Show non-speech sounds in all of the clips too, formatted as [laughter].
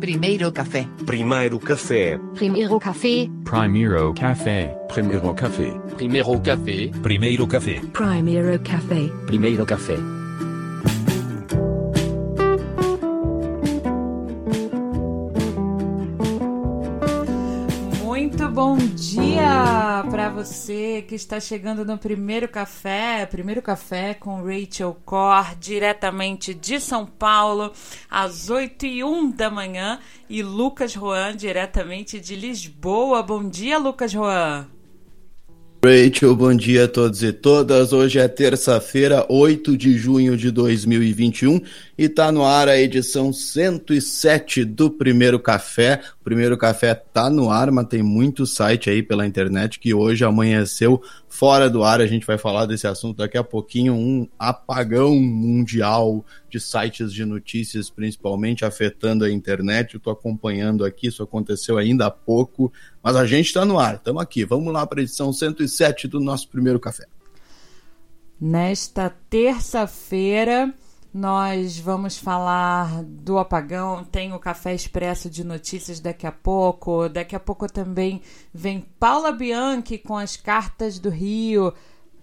Primeiro café. Primeiro café. Primeiro café. Primeiro café. Primeiro café. Primeiro café. Primeiro café. Primeiro café. Primeiro café. Muito bom dia para você que está chegando no primeiro café, primeiro café com Rachel Cor, diretamente de São Paulo, às 8 e 1 da manhã, e Lucas Juan, diretamente de Lisboa. Bom dia, Lucas Juan. Rachel, bom dia a todos e todas. Hoje é terça-feira, 8 de junho de 2021 e tá no ar a edição 107 do Primeiro Café. O Primeiro Café tá no ar, mas tem muito site aí pela internet que hoje amanheceu fora do ar. A gente vai falar desse assunto daqui a pouquinho. Um apagão mundial de sites de notícias, principalmente afetando a internet. Eu tô acompanhando aqui, isso aconteceu ainda há pouco, mas a gente tá no ar, estamos aqui. Vamos lá para a edição 107 do nosso Primeiro Café. Nesta terça-feira, nós vamos falar do apagão. Tem o Café Expresso de Notícias daqui a pouco. Daqui a pouco também vem Paula Bianchi com as cartas do Rio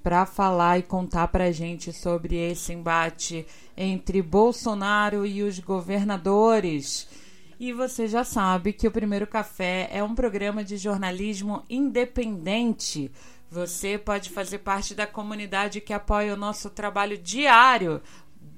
para falar e contar para a gente sobre esse embate entre Bolsonaro e os governadores. E você já sabe que o Primeiro Café é um programa de jornalismo independente. Você pode fazer parte da comunidade que apoia o nosso trabalho diário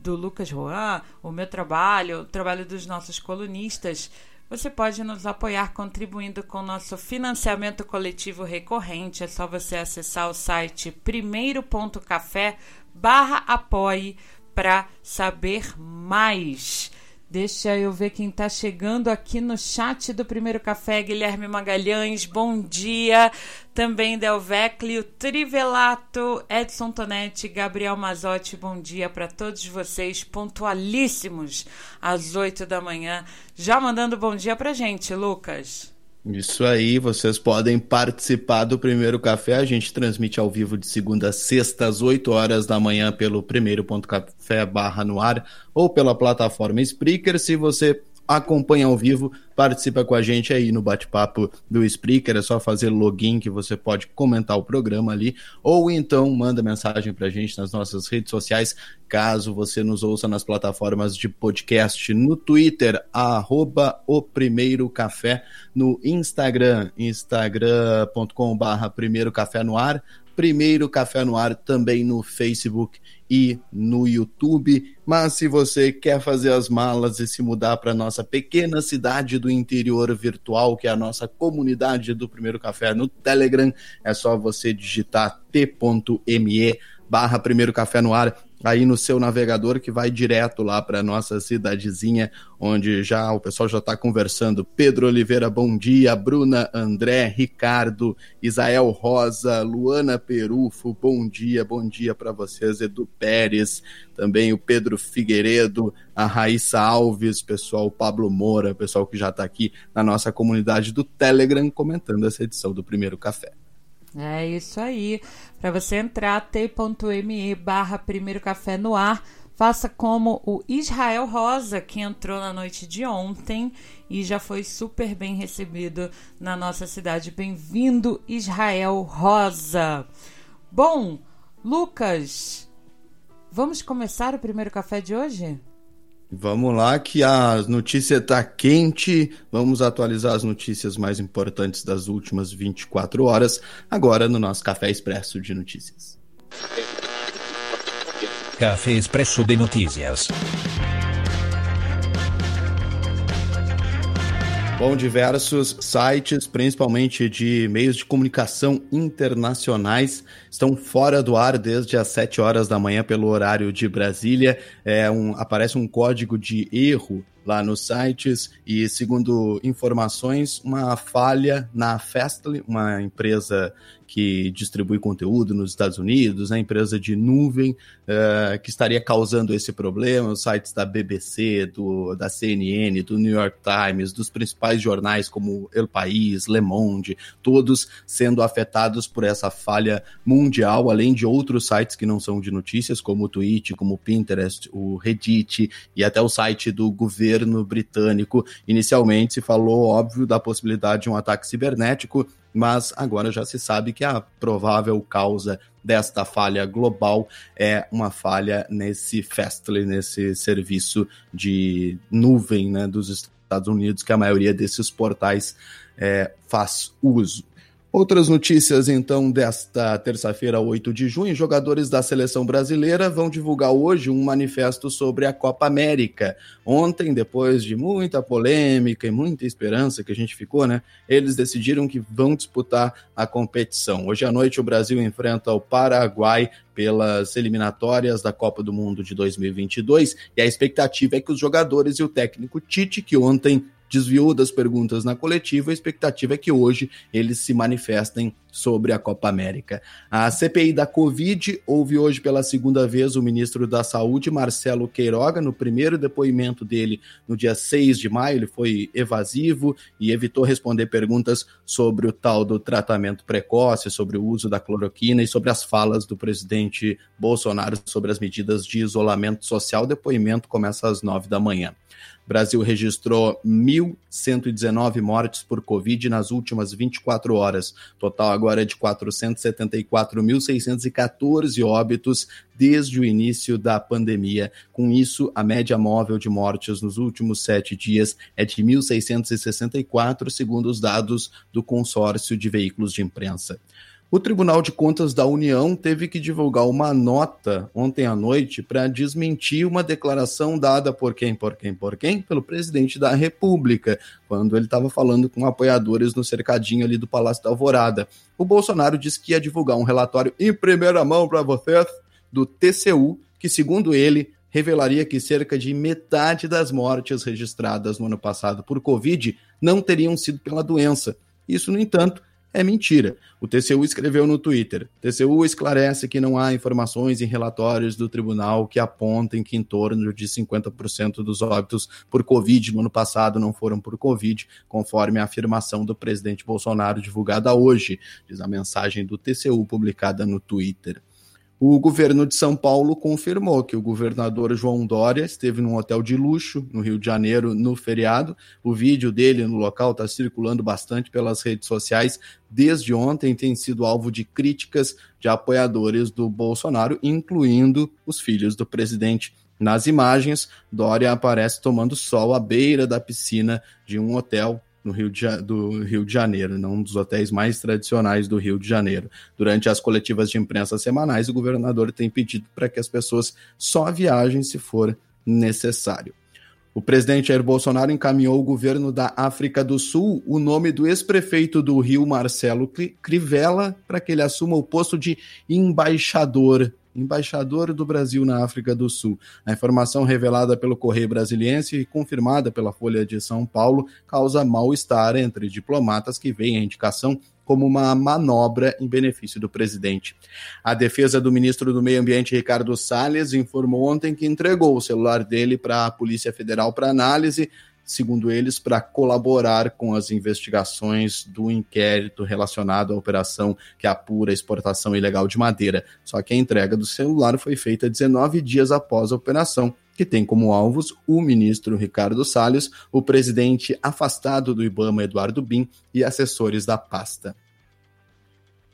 do Lucas Juan, o meu trabalho, o trabalho dos nossos colunistas, você pode nos apoiar contribuindo com o nosso financiamento coletivo recorrente. É só você acessar o site primeiro.café barra apoie para saber mais. Deixa eu ver quem está chegando aqui no chat do Primeiro Café. Guilherme Magalhães, bom dia. Também Del Veclio, Trivelato, Edson Tonetti, Gabriel Mazotti, bom dia para todos vocês, pontualíssimos às 8 da manhã. Já mandando bom dia para gente, Lucas. Isso aí, vocês podem participar do Primeiro Café. A gente transmite ao vivo de segunda a sexta, às 8 horas da manhã, pelo primeiro.café barra no ar ou pela plataforma Spreaker. Se você acompanha ao vivo, participa com a gente aí no bate-papo do Spreaker, é só fazer login que você pode comentar o programa ali, ou então manda mensagem pra gente nas nossas redes sociais, caso você nos ouça nas plataformas de podcast, no Twitter, arroba o Primeiro Café, no Instagram, instagram.com barra Primeiro Café no Ar, Primeiro Café no Ar também no Facebook e no YouTube. Mas se você quer fazer as malas e se mudar para nossa pequena cidade do interior virtual, que é a nossa comunidade do Primeiro Café no Telegram, é só você digitar t.me barra Primeiro Café no Ar aí no seu navegador que vai direto lá para nossa cidadezinha, onde já o pessoal já está conversando. Pedro Oliveira, bom dia. Bruna, André, Ricardo, Isael Rosa, Luana Perufo, bom dia, bom dia para vocês. Edu Pérez, também o Pedro Figueiredo, a Raíssa Alves, pessoal, o Pablo Moura, pessoal que já está aqui na nossa comunidade do Telegram comentando essa edição do Primeiro Café. É isso aí. Para você entrar, t.me barra Primeiro Café no ar. Faça como o Israel Rosa, que entrou na noite de ontem e já foi super bem recebido na nossa cidade. Bem-vindo, Israel Rosa. Bom, Lucas, vamos começar o primeiro café de hoje? Vamos lá, que a notícia está quente. Vamos atualizar as notícias mais importantes das últimas 24 horas, agora no nosso Café Expresso de Notícias. Café Expresso de Notícias. Bom, diversos sites, principalmente de meios de comunicação internacionais, estão fora do ar desde as 7 horas da manhã pelo horário de Brasília. É um, aparece um código de erro lá nos sites e, segundo informações, uma falha na Fastly, uma empresa que distribui conteúdo nos Estados Unidos, a empresa de nuvem uh, que estaria causando esse problema, os sites da BBC, do, da CNN, do New York Times, dos principais jornais como El País, Le Monde, todos sendo afetados por essa falha mundial, além de outros sites que não são de notícias, como o Twitch, como o Pinterest, o Reddit e até o site do governo britânico. Inicialmente se falou, óbvio, da possibilidade de um ataque cibernético, mas agora já se sabe que a provável causa desta falha global é uma falha nesse Fastly, nesse serviço de nuvem né, dos Estados Unidos, que a maioria desses portais é, faz uso. Outras notícias, então, desta terça-feira, 8 de junho. Jogadores da seleção brasileira vão divulgar hoje um manifesto sobre a Copa América. Ontem, depois de muita polêmica e muita esperança que a gente ficou, né? Eles decidiram que vão disputar a competição. Hoje à noite, o Brasil enfrenta o Paraguai pelas eliminatórias da Copa do Mundo de 2022 e a expectativa é que os jogadores e o técnico Tite, que ontem desviou das perguntas na coletiva, a expectativa é que hoje eles se manifestem sobre a Copa América. A CPI da Covid houve hoje pela segunda vez o ministro da Saúde, Marcelo Queiroga, no primeiro depoimento dele no dia 6 de maio, ele foi evasivo e evitou responder perguntas sobre o tal do tratamento precoce, sobre o uso da cloroquina e sobre as falas do presidente Bolsonaro sobre as medidas de isolamento social. O depoimento começa às nove da manhã. O Brasil registrou 1.119 mortes por Covid nas últimas 24 horas. Total agora é de 474.614 óbitos desde o início da pandemia. Com isso, a média móvel de mortes nos últimos sete dias é de 1.664, segundo os dados do consórcio de veículos de imprensa. O Tribunal de Contas da União teve que divulgar uma nota ontem à noite para desmentir uma declaração dada por quem, por quem, por quem? Pelo presidente da República, quando ele estava falando com apoiadores no cercadinho ali do Palácio da Alvorada. O Bolsonaro disse que ia divulgar um relatório em primeira mão para vocês do TCU, que, segundo ele, revelaria que cerca de metade das mortes registradas no ano passado por Covid não teriam sido pela doença. Isso, no entanto, é mentira. O TCU escreveu no Twitter: TCU esclarece que não há informações em relatórios do tribunal que apontem que em torno de 50% dos óbitos por Covid no ano passado não foram por Covid, conforme a afirmação do presidente Bolsonaro divulgada hoje, diz a mensagem do TCU publicada no Twitter. O governo de São Paulo confirmou que o governador João Dória esteve num hotel de luxo no Rio de Janeiro no feriado. O vídeo dele no local está circulando bastante pelas redes sociais. Desde ontem tem sido alvo de críticas de apoiadores do Bolsonaro, incluindo os filhos do presidente. Nas imagens, Dória aparece tomando sol à beira da piscina de um hotel no Rio de, do Rio de Janeiro, né, um dos hotéis mais tradicionais do Rio de Janeiro. Durante as coletivas de imprensa semanais, o governador tem pedido para que as pessoas só viajem se for necessário. O presidente Jair Bolsonaro encaminhou ao governo da África do Sul o nome do ex-prefeito do Rio, Marcelo Crivella, para que ele assuma o posto de embaixador embaixador do Brasil na África do Sul. A informação revelada pelo Correio Brasiliense e confirmada pela Folha de São Paulo causa mal-estar entre diplomatas que veem a indicação como uma manobra em benefício do presidente. A defesa do ministro do Meio Ambiente, Ricardo Salles, informou ontem que entregou o celular dele para a Polícia Federal para análise segundo eles, para colaborar com as investigações do inquérito relacionado à operação que apura a exportação ilegal de madeira. Só que a entrega do celular foi feita 19 dias após a operação, que tem como alvos o ministro Ricardo Salles, o presidente afastado do Ibama, Eduardo Bin, e assessores da pasta.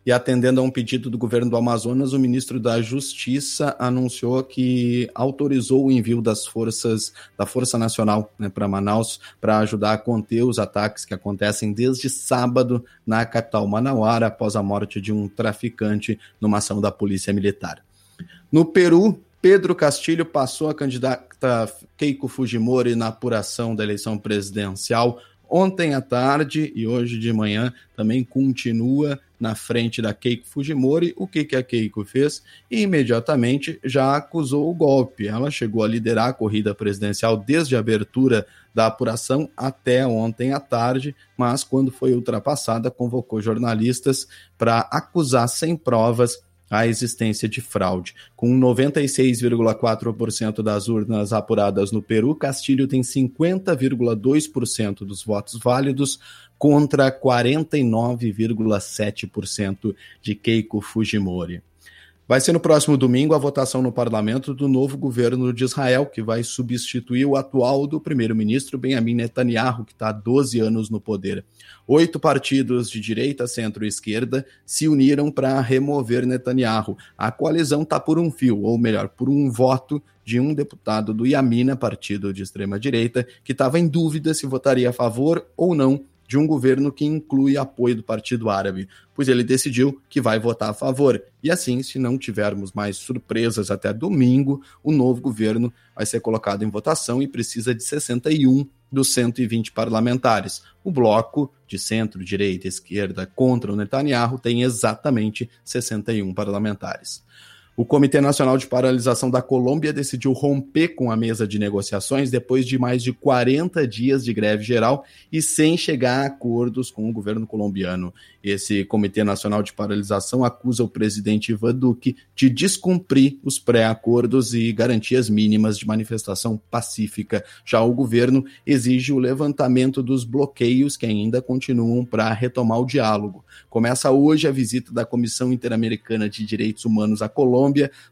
E atendendo a um pedido do governo do Amazonas, o ministro da Justiça anunciou que autorizou o envio das forças da Força Nacional né, para Manaus para ajudar a conter os ataques que acontecem desde sábado na capital Manauara após a morte de um traficante numa ação da Polícia Militar. No Peru, Pedro Castilho passou a candidata Keiko Fujimori na apuração da eleição presidencial ontem à tarde e hoje de manhã também continua na frente da Keiko Fujimori. O que, que a Keiko fez? E imediatamente já acusou o golpe. Ela chegou a liderar a corrida presidencial desde a abertura da apuração até ontem à tarde, mas quando foi ultrapassada, convocou jornalistas para acusar sem provas a existência de fraude. Com 96,4% das urnas apuradas no Peru, Castilho tem 50,2% dos votos válidos contra 49,7% de Keiko Fujimori. Vai ser no próximo domingo a votação no parlamento do novo governo de Israel, que vai substituir o atual do primeiro-ministro Benjamin Netanyahu, que está há 12 anos no poder. Oito partidos de direita, centro e esquerda se uniram para remover Netanyahu. A coalizão está por um fio, ou melhor, por um voto de um deputado do Yamina, partido de extrema-direita, que estava em dúvida se votaria a favor ou não de um governo que inclui apoio do Partido Árabe, pois ele decidiu que vai votar a favor. E assim, se não tivermos mais surpresas até domingo, o novo governo vai ser colocado em votação e precisa de 61 dos 120 parlamentares. O bloco de centro, direita e esquerda contra o Netanyahu tem exatamente 61 parlamentares. O Comitê Nacional de Paralisação da Colômbia decidiu romper com a mesa de negociações depois de mais de 40 dias de greve geral e sem chegar a acordos com o governo colombiano. Esse Comitê Nacional de Paralisação acusa o presidente Ivan Duque de descumprir os pré-acordos e garantias mínimas de manifestação pacífica. Já o governo exige o levantamento dos bloqueios que ainda continuam para retomar o diálogo. Começa hoje a visita da Comissão Interamericana de Direitos Humanos à Colômbia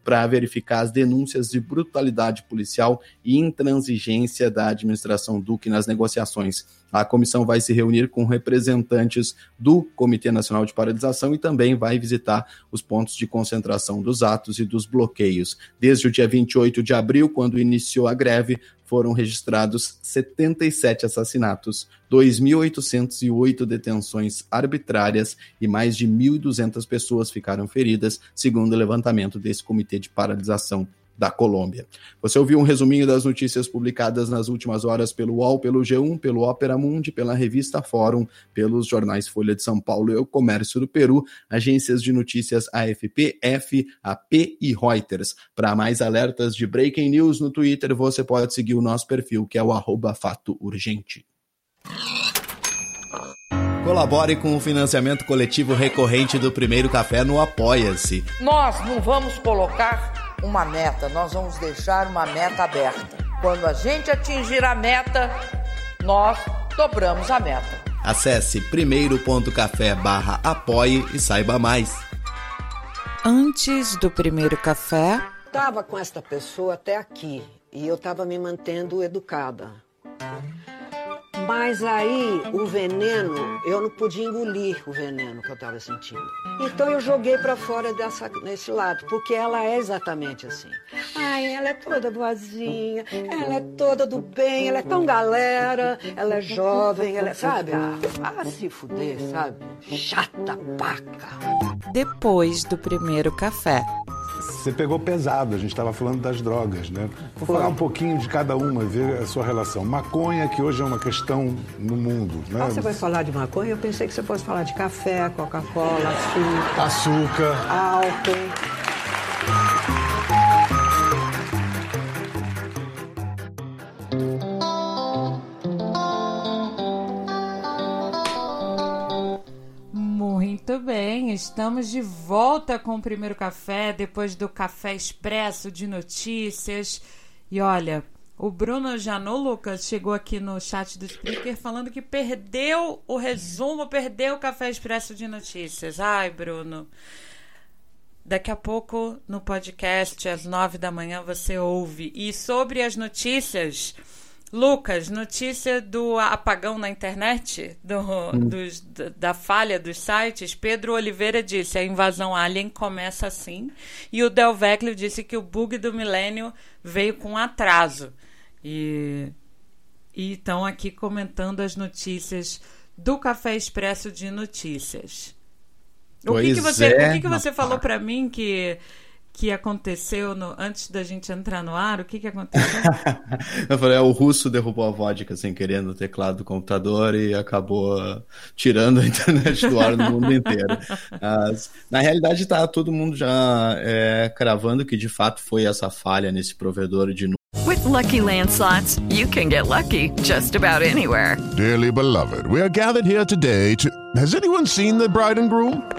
para verificar as denúncias de brutalidade policial e intransigência da administração Duque nas negociações. A comissão vai se reunir com representantes do Comitê Nacional de Paralisação e também vai visitar os pontos de concentração dos atos e dos bloqueios. Desde o dia 28 de abril, quando iniciou a greve, foram registrados 77 assassinatos, 2.808 detenções arbitrárias e mais de 1.200 pessoas ficaram feridas, segundo o levantamento desse comitê de paralisação da Colômbia. Você ouviu um resuminho das notícias publicadas nas últimas horas pelo UOL, pelo G1, pelo Ópera Mundi, pela revista Fórum, pelos jornais Folha de São Paulo e o Comércio do Peru, agências de notícias AFP, FAP e Reuters. Para mais alertas de breaking news no Twitter, você pode seguir o nosso perfil, que é o arroba fato urgente. Colabore com o financiamento coletivo recorrente do Primeiro Café no Apoia-se. Nós não vamos colocar uma meta, nós vamos deixar uma meta aberta. Quando a gente atingir a meta, nós dobramos a meta. Acesse primeiro.café barra apoie e saiba mais. Antes do primeiro café, Tava com esta pessoa até aqui e eu tava me mantendo educada. Mas aí o veneno, eu não podia engolir o veneno que eu tava sentindo. Então eu joguei para fora dessa, nesse lado, porque ela é exatamente assim. Ai, ela é toda boazinha, ela é toda do bem, ela é tão galera, ela é jovem, ela é, sabe? Ah se fuder, sabe? Chata paca. depois do primeiro café. Você pegou pesado, a gente estava falando das drogas, né? Vou falar um pouquinho de cada uma, ver a sua relação. Maconha, que hoje é uma questão no mundo, né? Ah, você vai falar de maconha? Eu pensei que você fosse falar de café, Coca-Cola, açúcar, Açúcar. álcool. Estamos de volta com o primeiro café, depois do café expresso de notícias. E olha, o Bruno Janot Lucas chegou aqui no chat do Spreaker falando que perdeu o resumo, perdeu o café expresso de notícias. Ai, Bruno. Daqui a pouco, no podcast, às nove da manhã, você ouve. E sobre as notícias, Lucas, notícia do apagão na internet, do, hum. dos, da falha dos sites. Pedro Oliveira disse: a invasão alien começa assim. E o Del Vecchio disse que o bug do milênio veio com atraso. E estão aqui comentando as notícias do Café Expresso de Notícias. O que, que você, é, o que, que você falou para mim que que aconteceu no, antes da gente entrar no ar? O que, que aconteceu? [laughs] eu falei, é, o russo derrubou a vodka sem querer no teclado do computador e acabou tirando a [laughs] internet do ar no mundo inteiro. Mas, na realidade, está todo mundo já é, cravando que de fato foi essa falha nesse provedor de With lucky landslots, you can get lucky just about anywhere. Dearly beloved, we are gathered here today to. Has anyone seen the bride and groom?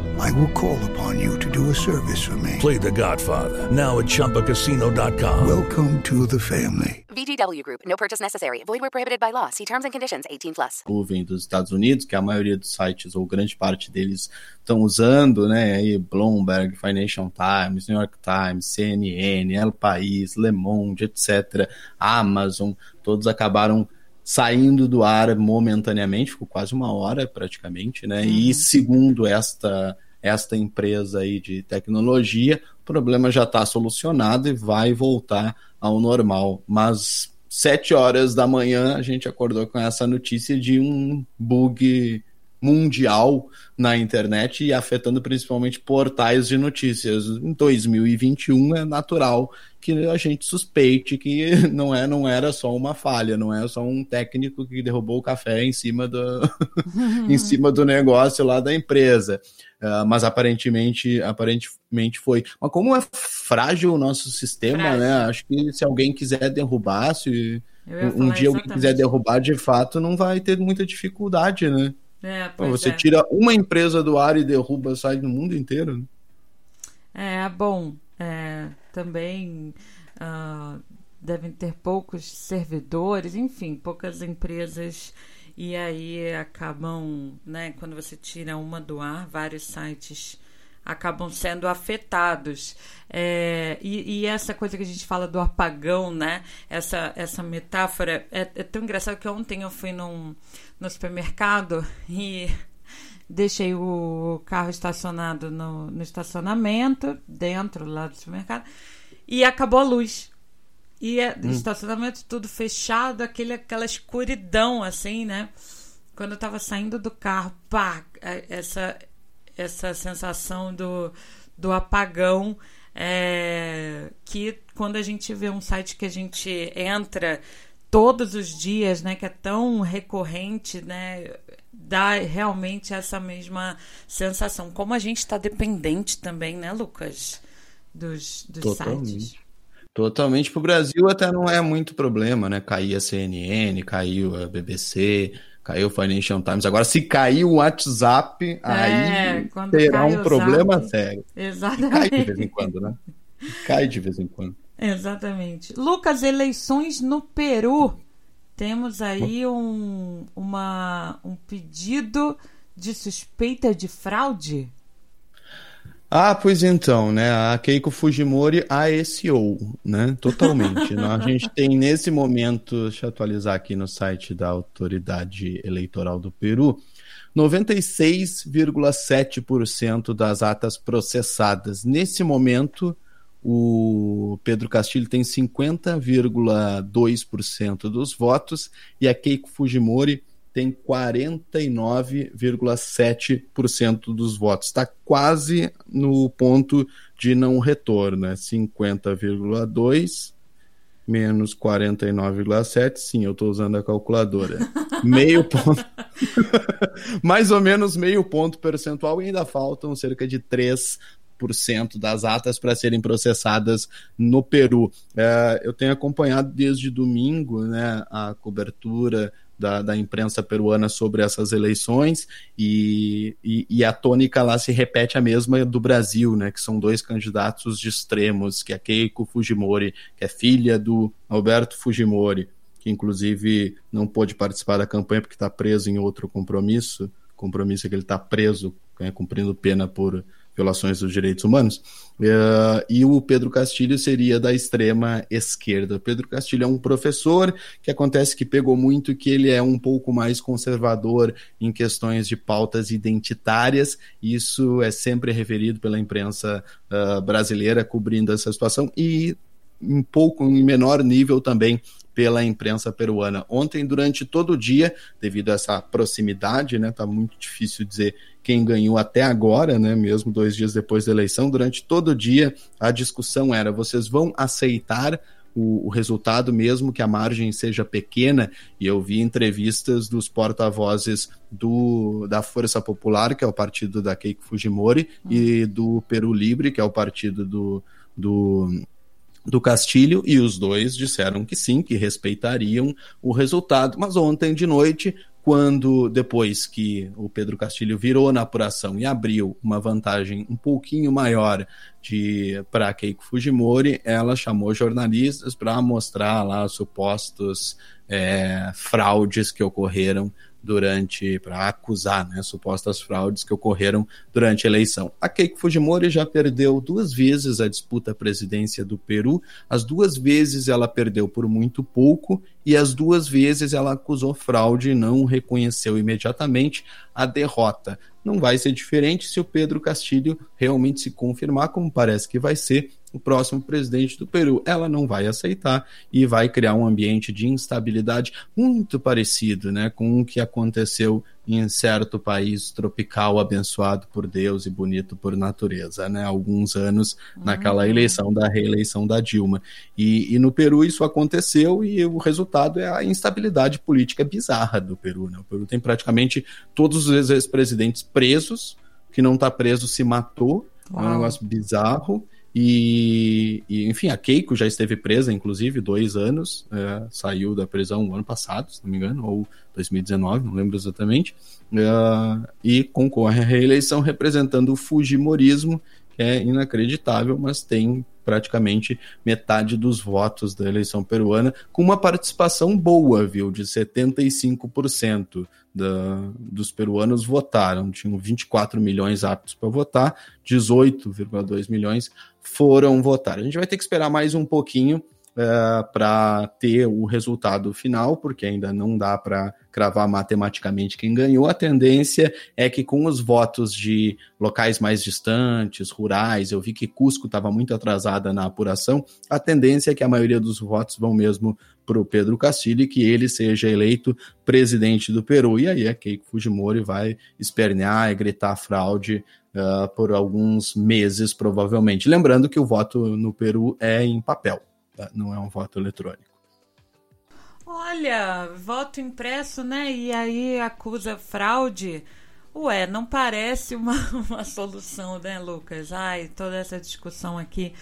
I will call upon you to do a service for me. Play The Godfather now at Choppacasino.com. Welcome to the family. VGW Group, no purchase necessary. Void where prohibited by law. See terms and conditions 18 plus. Nuvem dos Estados Unidos, que a maioria dos sites, ou grande parte deles, estão usando, né? Aí Bloomberg, Financial Times, New York Times, CNN, El País, Le Monde, etc. Amazon, todos acabaram saindo do ar momentaneamente, ficou quase uma hora praticamente, né? Uhum. E segundo esta esta empresa aí de tecnologia, o problema já está solucionado e vai voltar ao normal. Mas sete horas da manhã a gente acordou com essa notícia de um bug mundial na internet e afetando principalmente portais de notícias. Em 2021 é natural que a gente suspeite que [laughs] não é não era só uma falha, não é só um técnico que derrubou o café em cima do [laughs] em cima do negócio lá da empresa. Uh, mas aparentemente aparentemente foi. Mas como é frágil o nosso sistema, frágil. né? Acho que se alguém quiser derrubar, se um dia alguém quiser derrubar de fato, não vai ter muita dificuldade, né? É, você é. tira uma empresa do ar e derruba sai no mundo inteiro. Né? É, bom, é, também uh, devem ter poucos servidores, enfim, poucas empresas. E aí acabam, né, quando você tira uma do ar, vários sites acabam sendo afetados. É, e, e, essa coisa que a gente fala do apagão, né? Essa, essa metáfora é, é tão engraçado que ontem eu fui num, no supermercado e deixei o carro estacionado no, no estacionamento, dentro lá do supermercado, e acabou a luz. E é, hum. estacionamento tudo fechado, aquele, aquela escuridão, assim, né? Quando eu tava saindo do carro, pá, é, essa, essa sensação do, do apagão. É, que quando a gente vê um site que a gente entra todos os dias, né, que é tão recorrente, né, dá realmente essa mesma sensação. Como a gente está dependente também, né, Lucas, dos, dos Totalmente. sites. Totalmente. Para o Brasil até não é muito problema, né? Caiu a CNN, caiu a BBC, Caiu o Financial Times. Agora, se cair o WhatsApp, é, aí terá um problema zap, sério. Exatamente. Cai de vez em quando, né? Cai de vez em quando. Exatamente. Lucas, eleições no Peru. Temos aí um, uma, um pedido de suspeita de fraude? Ah, pois então, né? A Keiko Fujimori ASO, né? Totalmente. né? A [laughs] gente tem nesse momento, deixa eu atualizar aqui no site da Autoridade Eleitoral do Peru, 96,7% das atas processadas. Nesse momento, o Pedro Castilho tem 50,2% dos votos e a Keiko Fujimori tem 49,7% dos votos. Está quase no ponto de não retorno, né? 50,2% menos 49,7. Sim, eu estou usando a calculadora. [laughs] meio ponto. [laughs] Mais ou menos meio ponto percentual e ainda faltam cerca de 3 das atas para serem processadas no Peru. É, eu tenho acompanhado desde domingo né, a cobertura da, da imprensa peruana sobre essas eleições e, e, e, a tônica lá se repete a mesma do Brasil, né, que são dois candidatos de extremos, que é Keiko Fujimori, que é filha do Alberto Fujimori, que inclusive não pôde participar da campanha porque está preso em outro compromisso, compromisso é que ele está preso, né, cumprindo pena por violações dos direitos humanos, uh, e o Pedro Castilho seria da extrema esquerda. Pedro Castilho é um professor que acontece que pegou muito que ele é um pouco mais conservador em questões de pautas identitárias, isso é sempre referido pela imprensa uh, brasileira cobrindo essa situação, e um pouco em menor nível também pela imprensa peruana. Ontem, durante todo o dia, devido a essa proximidade, né, tá muito difícil dizer quem ganhou até agora, né, mesmo dois dias depois da eleição, durante todo o dia a discussão era: vocês vão aceitar o, o, resultado, mesmo que a margem seja pequena, e eu vi entrevistas dos porta-vozes do da Força Popular, que é o partido da Keiko Fujimori, hum. e do Peru Libre, que é o partido do, do do Castilho e os dois disseram que sim, que respeitariam o resultado. Mas ontem de noite, quando depois que o Pedro Castilho virou na apuração e abriu uma vantagem um pouquinho maior de para Keiko Fujimori, ela chamou jornalistas para mostrar lá supostos é, fraudes que ocorreram durante para acusar né, supostas fraudes que ocorreram durante a eleição. A Keiko Fujimori já perdeu duas vezes a disputa à presidência do Peru. As duas vezes ela perdeu por muito pouco e as duas vezes ela acusou fraude e não reconheceu imediatamente a derrota. Não vai ser diferente se o Pedro Castilho realmente se confirmar, como parece que vai ser, o próximo presidente do Peru. Ela não vai aceitar e vai criar um ambiente de instabilidade muito parecido né, com o que aconteceu em certo país tropical abençoado por Deus e bonito por natureza, né? Alguns anos naquela uhum. eleição da reeleição da Dilma. E, e, no Peru isso aconteceu e o resultado é a instabilidade política bizarra do Peru. Né? O Peru tem praticamente todos os ex-presidentes presos, que não está preso se matou, Uau. é um negócio bizarro. E, e, enfim, a Keiko já esteve presa, inclusive, dois anos, é, saiu da prisão no ano passado, se não me engano, ou 2019, não lembro exatamente, é, e concorre à reeleição representando o Fujimorismo, que é inacreditável, mas tem praticamente metade dos votos da eleição peruana, com uma participação boa, viu, de 75% da, dos peruanos votaram. Tinham 24 milhões aptos para votar, 18,2 milhões foram votar. A gente vai ter que esperar mais um pouquinho é, para ter o resultado final, porque ainda não dá para cravar matematicamente quem ganhou. A tendência é que com os votos de locais mais distantes, rurais, eu vi que Cusco estava muito atrasada na apuração, a tendência é que a maioria dos votos vão mesmo para o Pedro Castilho e que ele seja eleito presidente do Peru. E aí a Keiko Fujimori vai espernear e gritar fraude uh, por alguns meses, provavelmente. Lembrando que o voto no Peru é em papel, tá? não é um voto eletrônico. Olha, voto impresso, né? E aí acusa fraude. Ué, não parece uma, [laughs] uma solução, né, Lucas? Ai, toda essa discussão aqui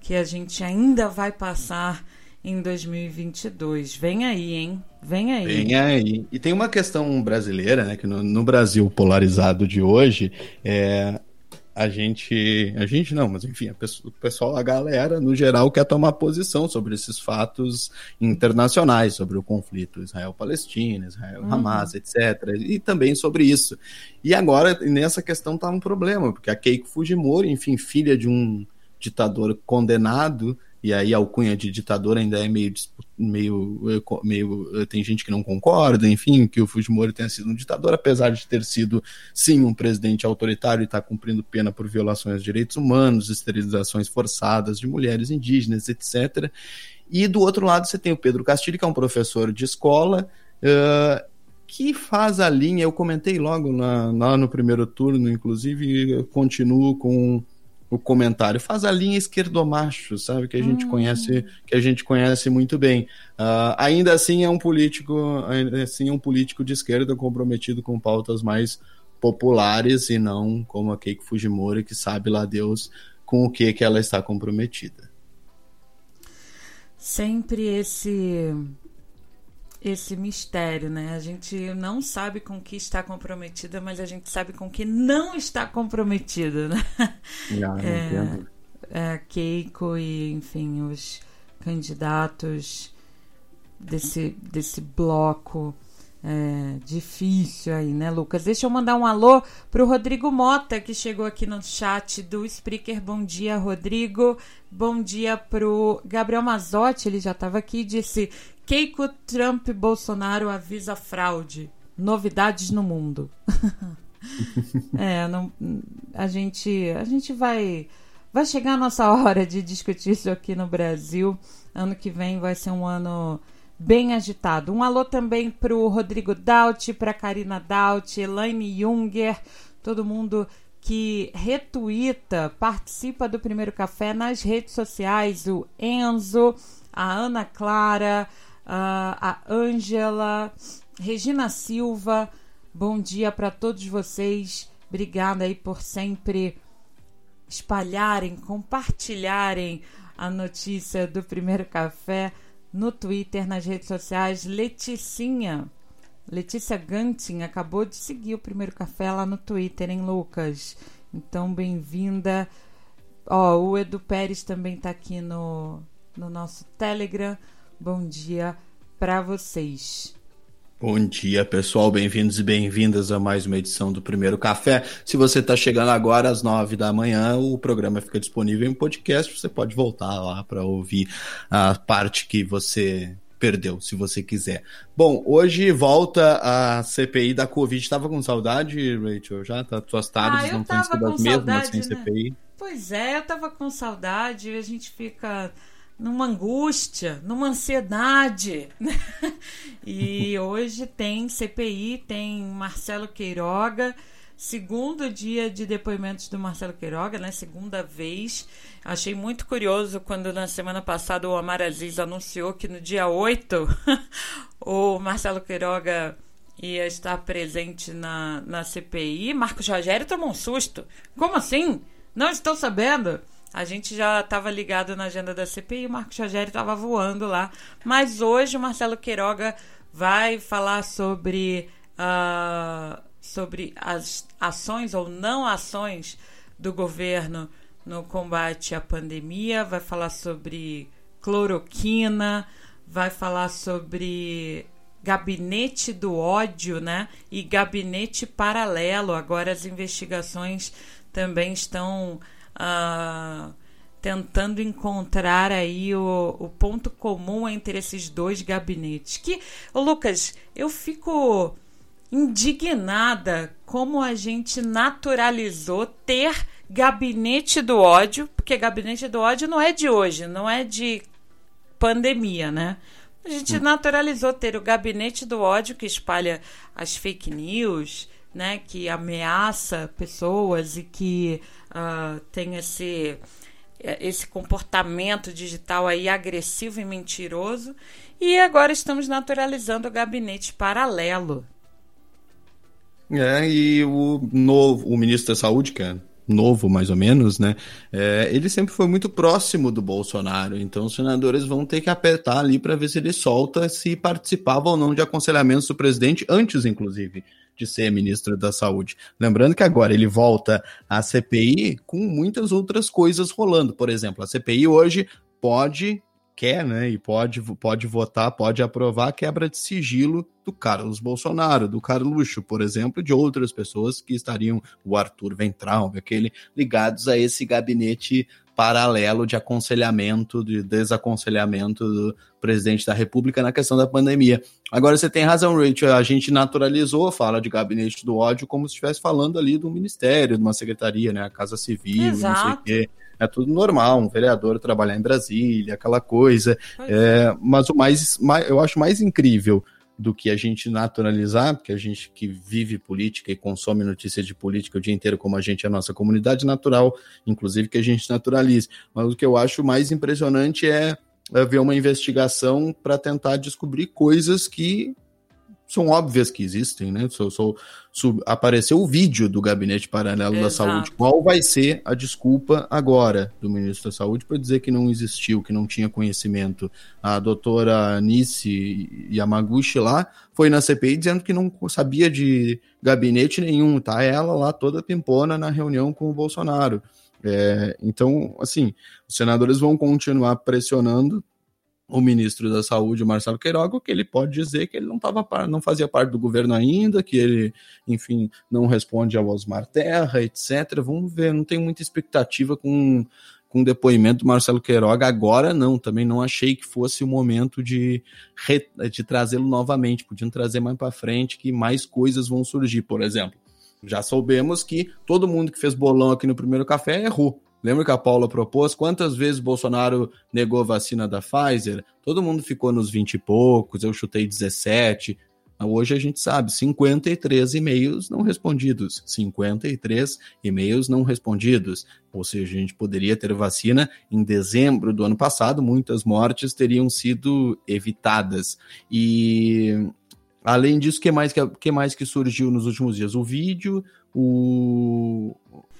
que a gente ainda vai passar em 2022. Vem aí, hein? Vem aí. Vem aí. E tem uma questão brasileira, né? Que no, no Brasil polarizado de hoje, é, a gente. A gente não, mas enfim, pessoa, o pessoal, a galera, no geral, quer tomar posição sobre esses fatos internacionais, sobre o conflito Israel-Palestina, Israel-Hamas, uhum. etc. E também sobre isso. E agora, nessa questão, tá um problema, porque a Keiko Fujimori, enfim, filha de um ditador condenado, e aí a alcunha de ditador ainda é meio, meio, meio. Tem gente que não concorda, enfim, que o Fujimori tenha sido um ditador, apesar de ter sido, sim, um presidente autoritário e estar tá cumprindo pena por violações de direitos humanos, esterilizações forçadas de mulheres indígenas, etc. E do outro lado você tem o Pedro Castilho, que é um professor de escola. Uh, que faz a linha, eu comentei logo no primeiro turno, inclusive, continuo com o comentário, faz a linha esquerdomacho, sabe? Que a gente Hum. conhece, que a gente conhece muito bem. Ah, ainda assim é um político, ainda assim é um político de esquerda comprometido com pautas mais populares e não como a Keiko Fujimori, que sabe lá Deus com o que, que ela está comprometida. Sempre esse esse mistério, né? A gente não sabe com que está comprometida, mas a gente sabe com que não está comprometida, né? Ah, É, entendo. é, Keiko e, enfim, os candidatos desse, desse bloco é, difícil aí, né, Lucas? Deixa eu mandar um alô pro Rodrigo Mota, que chegou aqui no chat do Spreaker. Bom dia, Rodrigo. Bom dia pro Gabriel Mazotti, ele já estava aqui disse: Keiko Trump Bolsonaro avisa fraude. Novidades no mundo. [laughs] É, não, a gente a gente vai vai chegar a nossa hora de discutir isso aqui no Brasil. Ano que vem vai ser um ano bem agitado. Um alô também pro Rodrigo Daut, pra Karina Daut, Elaine Junger, todo mundo que retuita, participa do Primeiro Café nas redes sociais, o Enzo, a Ana Clara, a Ângela, Regina Silva, Bom dia para todos vocês. Obrigada aí por sempre espalharem, compartilharem a notícia do Primeiro Café no Twitter, nas redes sociais. Leticinha, Letícia Gantin acabou de seguir o Primeiro Café lá no Twitter, hein, Lucas? Então, bem-vinda. Ó, o Edu Pérez também tá aqui no, no nosso Telegram. Bom dia para vocês. Bom dia, pessoal. Bem-vindos e bem-vindas a mais uma edição do Primeiro Café. Se você está chegando agora às nove da manhã, o programa fica disponível em podcast. Você pode voltar lá para ouvir a parte que você perdeu, se você quiser. Bom, hoje volta a CPI da Covid. Estava com saudade, Rachel? Já? Tá, tuas tardes Ah, não têm tava sido as mesmas saudade, sem né? CPI? Pois é, eu tava com saudade, a gente fica numa angústia, numa ansiedade. [laughs] e hoje tem CPI, tem Marcelo Queiroga, segundo dia de depoimentos do Marcelo Queiroga, né? Segunda vez. Achei muito curioso quando na semana passada o Omar Aziz anunciou que no dia 8 [laughs] o Marcelo Queiroga ia estar presente na, na CPI. Marcos Rogério tomou um susto. Como assim? Não estou sabendo. A gente já estava ligado na agenda da CPI, o Marcos Rogério estava voando lá. Mas hoje o Marcelo Queiroga vai falar sobre, ah, sobre as ações ou não ações do governo no combate à pandemia, vai falar sobre cloroquina, vai falar sobre gabinete do ódio, né? E gabinete paralelo. Agora as investigações também estão ah, tentando encontrar aí o, o ponto comum entre esses dois gabinetes. Que, Lucas, eu fico indignada como a gente naturalizou ter gabinete do ódio, porque gabinete do ódio não é de hoje, não é de pandemia, né? A gente naturalizou ter o gabinete do ódio que espalha as fake news, né? Que ameaça pessoas e que ah, tem esse esse comportamento digital aí agressivo e mentiroso. E agora estamos naturalizando o gabinete paralelo. É, e o novo, o ministro da Saúde, que é novo mais ou menos, né? é, ele sempre foi muito próximo do Bolsonaro, então os senadores vão ter que apertar ali para ver se ele solta se participava ou não de aconselhamentos do presidente, antes, inclusive, de ser ministro da Saúde. Lembrando que agora ele volta à CPI com muitas outras coisas rolando. Por exemplo, a CPI hoje pode quer, né, e pode, pode votar, pode aprovar a quebra de sigilo do Carlos Bolsonaro, do Carluxo, por exemplo, de outras pessoas que estariam, o Arthur Ventral, aquele, ligados a esse gabinete paralelo de aconselhamento, de desaconselhamento do presidente da República na questão da pandemia. Agora você tem razão, Rachel, a gente naturalizou, fala de gabinete do ódio como se estivesse falando ali do ministério, de uma secretaria, né, a Casa Civil, não sei o Exato. quê é tudo normal, um vereador trabalhar em Brasília, aquela coisa. É, mas o mais, mais, eu acho mais incrível do que a gente naturalizar, porque a gente que vive política e consome notícias de política o dia inteiro, como a gente é a nossa comunidade natural, inclusive que a gente naturalize. Mas o que eu acho mais impressionante é, é ver uma investigação para tentar descobrir coisas que são óbvias que existem, né? Sub, apareceu o vídeo do Gabinete Paralelo Exato. da Saúde. Qual vai ser a desculpa agora do ministro da Saúde para dizer que não existiu, que não tinha conhecimento? A doutora Nice Yamaguchi lá foi na CPI dizendo que não sabia de gabinete nenhum, tá? Ela lá toda pimpona na reunião com o Bolsonaro. É, então, assim, os senadores vão continuar pressionando o ministro da Saúde, Marcelo Queiroga, que ele pode dizer que ele não, tava, não fazia parte do governo ainda, que ele, enfim, não responde ao Osmar Terra, etc. Vamos ver, não tenho muita expectativa com, com o depoimento do Marcelo Queiroga agora, não. Também não achei que fosse o momento de, de trazê-lo novamente. Podiam trazer mais para frente, que mais coisas vão surgir, por exemplo. Já soubemos que todo mundo que fez bolão aqui no primeiro café errou. Lembra que a Paula propôs? Quantas vezes Bolsonaro negou a vacina da Pfizer? Todo mundo ficou nos 20 e poucos, eu chutei 17. Hoje a gente sabe, 53 e-mails não respondidos. 53 e-mails não respondidos. Ou seja, a gente poderia ter vacina em dezembro do ano passado, muitas mortes teriam sido evitadas. E além disso, o que mais que, que mais que surgiu nos últimos dias? O vídeo, o,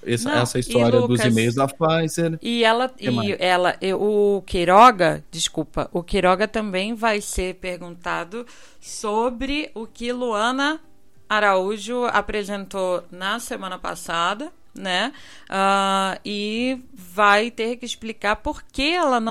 essa, Não, essa história Lucas, dos e-mails da Pfizer. E ela, e ela, o Queiroga, desculpa, o Queiroga também vai ser perguntado sobre o que Luana Araújo apresentou na semana passada né? Uh, e vai ter que explicar por que ela não.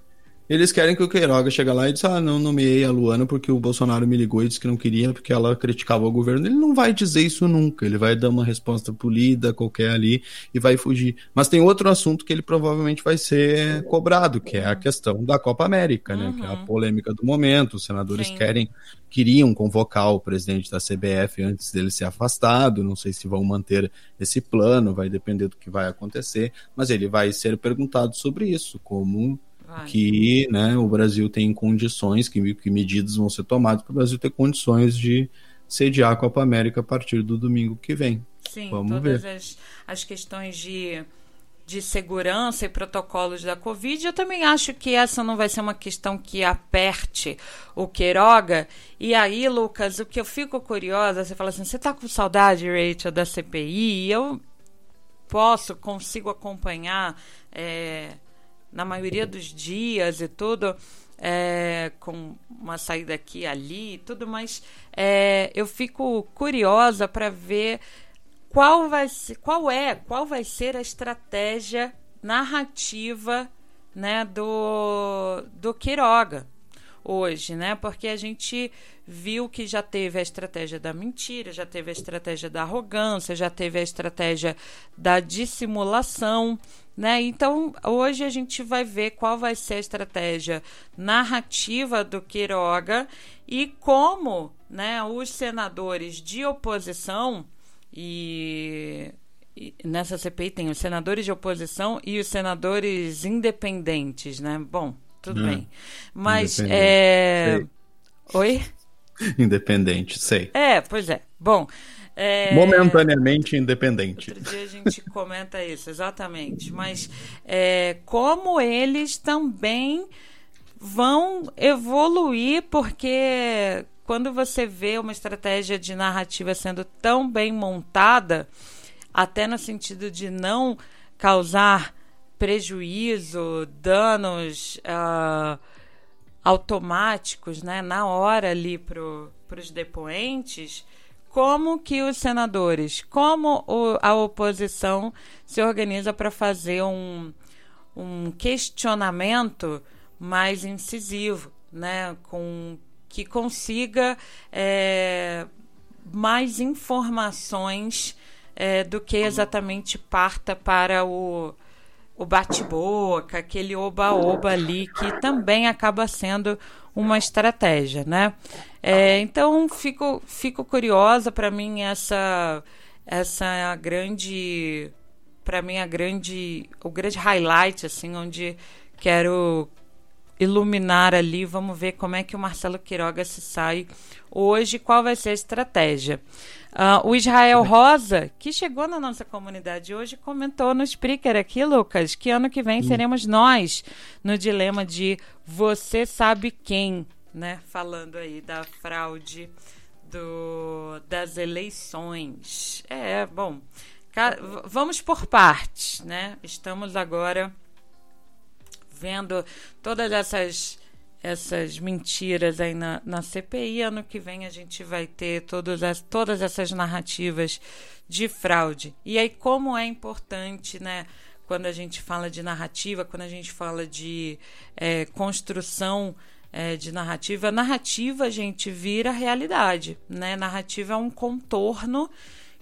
eles querem que o Queiroga chegue lá e diga, ah, não nomeei a Luana porque o Bolsonaro me ligou e disse que não queria porque ela criticava o governo. Ele não vai dizer isso nunca. Ele vai dar uma resposta polida qualquer ali e vai fugir. Mas tem outro assunto que ele provavelmente vai ser cobrado, que é a questão da Copa América, né? Uhum. Que é a uhum. polêmica do momento. Os senadores Sim. querem, queriam convocar o presidente da CBF antes dele ser afastado. Não sei se vão manter esse plano, vai depender do que vai acontecer. Mas ele vai ser perguntado sobre isso, como que né, o Brasil tem condições, que, que medidas vão ser tomadas para o Brasil ter condições de sediar a Copa América a partir do domingo que vem. Sim, Vamos todas ver. As, as questões de, de segurança e protocolos da Covid, eu também acho que essa não vai ser uma questão que aperte o Queiroga. E aí, Lucas, o que eu fico curiosa, você fala assim, você está com saudade, Rachel, da CPI? Eu posso, consigo acompanhar... É, na maioria dos dias e tudo, é, com uma saída aqui ali e tudo, mas é, eu fico curiosa para ver qual vai ser, qual é, qual vai ser a estratégia narrativa né, do, do Quiroga hoje, né? Porque a gente viu que já teve a estratégia da mentira, já teve a estratégia da arrogância, já teve a estratégia da dissimulação, né? Então, hoje a gente vai ver qual vai ser a estratégia narrativa do Quiroga e como, né, os senadores de oposição e nessa CPI tem os senadores de oposição e os senadores independentes, né? Bom, tudo hum, bem. Mas é. Oi? Independente, sei. É, pois é. Bom, É... Momentaneamente independente. Outro dia a gente comenta isso, exatamente. Mas é, como eles também vão evoluir, porque quando você vê uma estratégia de narrativa sendo tão bem montada, até no sentido de não causar prejuízo, danos uh, automáticos né, na hora ali para os depoentes, como que os senadores, como o, a oposição se organiza para fazer um, um questionamento mais incisivo, né, com que consiga é, mais informações é, do que exatamente parta para o, o bate-boca, aquele oba-oba ali, que também acaba sendo uma estratégia, né? É, então, fico, fico curiosa, para mim, essa, essa grande... Para mim, a grande, o grande highlight, assim, onde quero iluminar ali. Vamos ver como é que o Marcelo Quiroga se sai hoje, qual vai ser a estratégia. Uh, o Israel Rosa, que chegou na nossa comunidade hoje, comentou no Spreaker aqui, Lucas, que ano que vem seremos nós no dilema de você sabe quem, né? Falando aí da fraude do, das eleições. É, bom, vamos por partes, né? Estamos agora vendo todas essas essas mentiras aí na, na CPI. Ano que vem a gente vai ter todas, as, todas essas narrativas de fraude. E aí, como é importante, né? Quando a gente fala de narrativa, quando a gente fala de é, construção é, de narrativa, narrativa, a gente, vira realidade, né? Narrativa é um contorno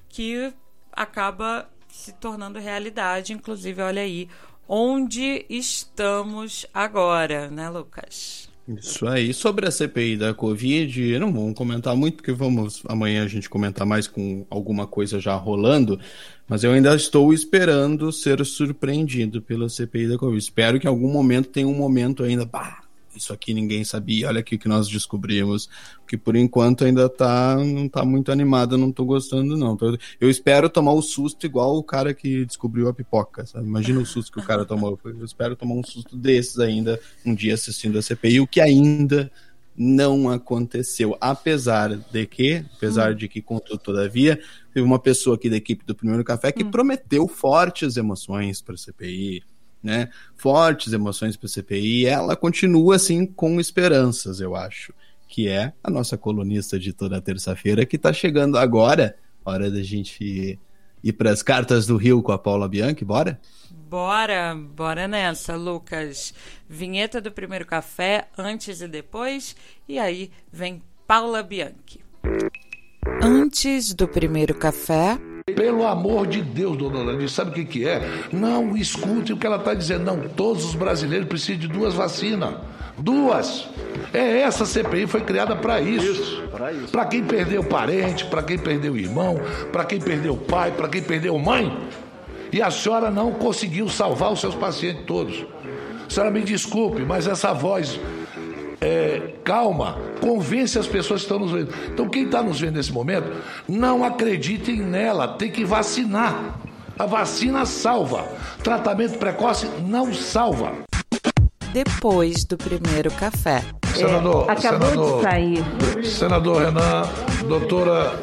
que acaba se tornando realidade. Inclusive, olha aí onde estamos agora, né, Lucas? Isso aí. Sobre a CPI da Covid, não vamos comentar muito, porque vamos amanhã a gente comentar mais com alguma coisa já rolando, mas eu ainda estou esperando ser surpreendido pela CPI da Covid. Espero que em algum momento tenha um momento ainda. Isso aqui ninguém sabia, olha aqui o que nós descobrimos, que por enquanto ainda tá, não tá muito animado, não tô gostando não. Eu espero tomar o susto igual o cara que descobriu a pipoca, sabe? Imagina o susto que o cara tomou. Eu espero tomar um susto desses ainda um dia assistindo a CPI, o que ainda não aconteceu, apesar de que, apesar hum. de que, contudo, todavia, teve uma pessoa aqui da equipe do Primeiro Café que hum. prometeu fortes emoções para a CPI, né? Fortes emoções para a CPI, ela continua assim com esperanças, eu acho, que é a nossa colunista de toda terça-feira que está chegando agora, hora da gente ir para as cartas do Rio com a Paula Bianchi, bora? Bora, bora nessa, Lucas. Vinheta do primeiro café, antes e depois, e aí vem Paula Bianchi. Antes do primeiro café, pelo amor de Deus, dona Lani, sabe o que, que é? Não escute o que ela está dizendo. Não, todos os brasileiros precisam de duas vacinas. Duas. É essa CPI foi criada para isso. isso para quem perdeu parente, para quem perdeu irmão, para quem perdeu pai, para quem perdeu mãe. E a senhora não conseguiu salvar os seus pacientes todos. A senhora me desculpe, mas essa voz é, calma, convence as pessoas que estão nos vendo. Então, quem está nos vendo nesse momento, não acreditem nela, tem que vacinar. A vacina salva. Tratamento precoce não salva. Depois do primeiro café. Senador, é, acabou senador, de sair. Senador Renan, doutora.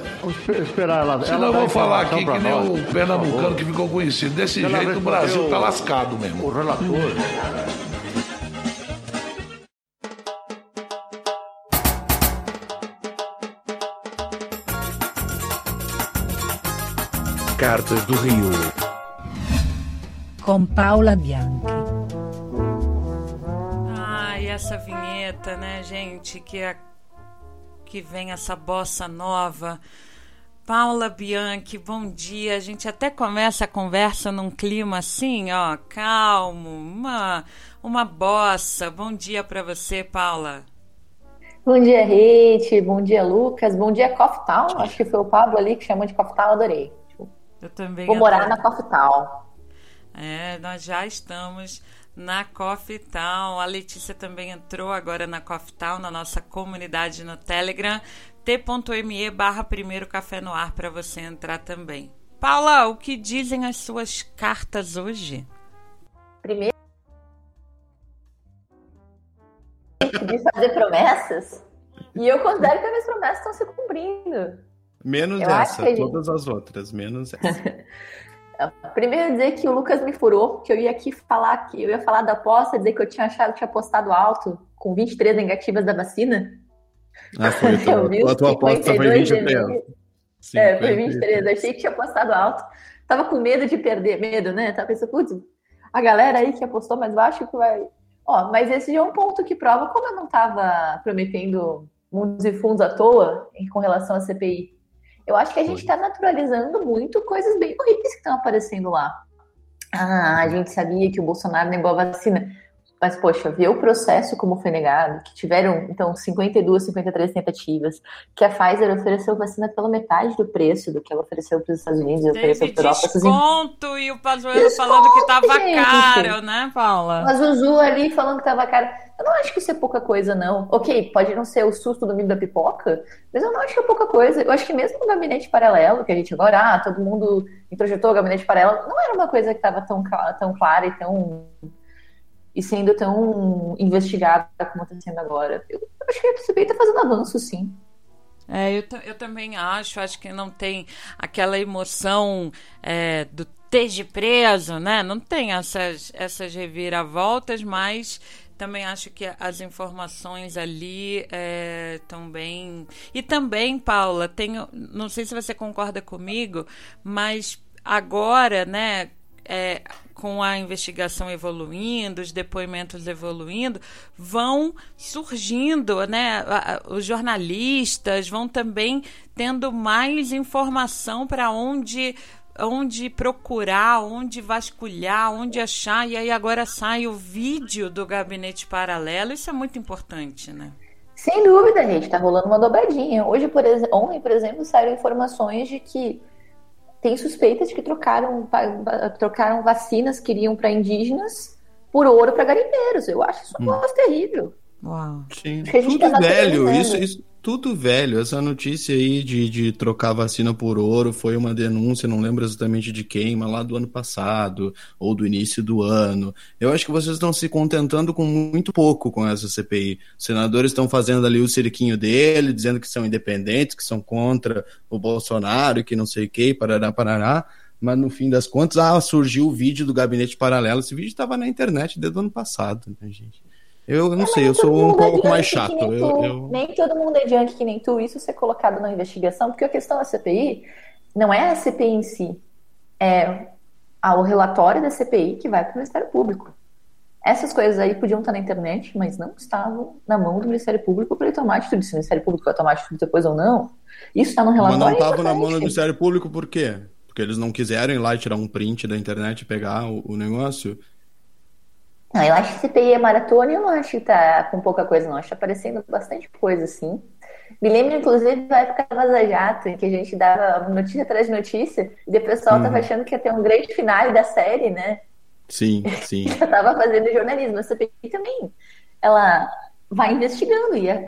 esperar ela. Senão eu vou falar aqui que nem nós, o pernambucano que ficou conhecido. Desse jeito o Brasil está lascado mesmo. O relator. Cartas do Rio. Com Paula Bianchi. Ai, essa vinheta, né, gente? Que, é, que vem essa bossa nova. Paula Bianchi, bom dia. A gente até começa a conversa num clima assim, ó, calmo, uma, uma bossa. Bom dia para você, Paula. Bom dia, Rite. Bom dia, Lucas. Bom dia, Town. Acho que foi o Pablo ali que chamou de Town, adorei. Eu também. Vou morar na Coffee Town. É, nós já estamos Na Coffee Town. A Letícia também entrou agora na Coffee Town, na nossa comunidade no Telegram. t.me barra primeiro café no ar para você entrar também. Paula, o que dizem as suas cartas hoje? Primeiro, de fazer promessas. E eu considero que as minhas promessas estão se cumprindo. Menos Eu essa, que todas as outras, menos essa. [laughs] Primeiro dizer que o Lucas me furou, que eu ia aqui falar que eu ia falar da aposta, dizer que eu tinha achado que tinha apostado alto com 23 negativas da vacina. Ah, foi. [laughs] Os a tua aposta foi 52 23. mil. Sim, é, foi 23. 23. Achei que tinha apostado alto. Tava com medo de perder, medo, né? Tava pensando, putz, a galera aí que apostou mais baixo que vai. Ó, mas esse já é um ponto que prova como eu não tava prometendo mundos e fundos à toa em- com relação à CPI. Eu acho que a gente está naturalizando muito coisas bem horríveis que estão aparecendo lá. Ah, a gente sabia que o Bolsonaro negou a vacina. Mas, poxa, ver o processo como foi negado, que tiveram, então, 52, 53 tentativas, que a Pfizer ofereceu vacina pela metade do preço do que ela ofereceu para os Estados Unidos e ofereceu para a Europa. Desconto e o Pazuello falando que tava gente. caro, né, Paula? a Zuzu ali falando que tava caro. Eu não acho que isso é pouca coisa, não. Ok, pode não ser o susto do milho da pipoca, mas eu não acho que é pouca coisa. Eu acho que mesmo no gabinete paralelo, que a gente agora, ah, todo mundo introjetou o gabinete paralelo, não era uma coisa que estava tão, tão clara e tão. E sendo tão investigada como está sendo agora. Eu acho que a CPI está fazendo avanço, sim. É, eu, eu também acho, acho que não tem aquela emoção é, do esteja preso, né? Não tem essas, essas reviravoltas, mas também acho que as informações ali estão bem. E também, Paula, tenho, não sei se você concorda comigo, mas agora, né? é, com a investigação evoluindo, os depoimentos evoluindo, vão surgindo, né? Os jornalistas vão também tendo mais informação para onde onde procurar, onde vasculhar, onde achar, e aí agora sai o vídeo do gabinete paralelo, isso é muito importante, né? Sem dúvida, gente, tá rolando uma dobradinha. Hoje, por ontem, por exemplo, saíram informações de que tem suspeitas de que trocaram, trocaram vacinas que iriam para indígenas por ouro para garimpeiros. Eu acho isso um negócio terrível. Uau. Sim, tudo tá velho, isso, isso tudo velho. Essa notícia aí de, de trocar vacina por ouro foi uma denúncia, não lembro exatamente de quem, mas lá do ano passado ou do início do ano. Eu acho que vocês estão se contentando com muito pouco com essa CPI. Os senadores estão fazendo ali o cirquinho dele, dizendo que são independentes, que são contra o Bolsonaro, que não sei o que, parará, parará. Mas no fim das contas, ah, surgiu o vídeo do gabinete paralelo. Esse vídeo estava na internet desde o ano passado, né, gente? Eu não sei, eu sou um é pouco mais chato. tu. eu- Nem todo mundo é junk que nem tu. Isso ser colocado na investigação, porque a questão da CPI não é a CPI em si, é o relatório da CPI que vai para o Ministério Público. Essas coisas aí podiam estar na internet, mas não estavam na mão do Ministério Público para ele tomar atitude. Se o Ministério Público vai tomar atitude depois ou não, isso está no Mas relatório. não é estava na mão do. Ministério Público por quê? Porque eles não quiseram ir lá e tirar um print da internet e pegar o, o negócio? Não, eu acho que CPI é maratona e eu não acho que tá com pouca coisa, não. Acho que tá aparecendo bastante coisa, assim. Me lembro, inclusive, da época da Vaza Jato, em que a gente dava notícia atrás de notícia, e o pessoal tava Uhum. achando que ia ter um grande finale da série, né? Sim, [laughs] sim. Já tava fazendo jornalismo. A CPI também, ela vai investigando, e é,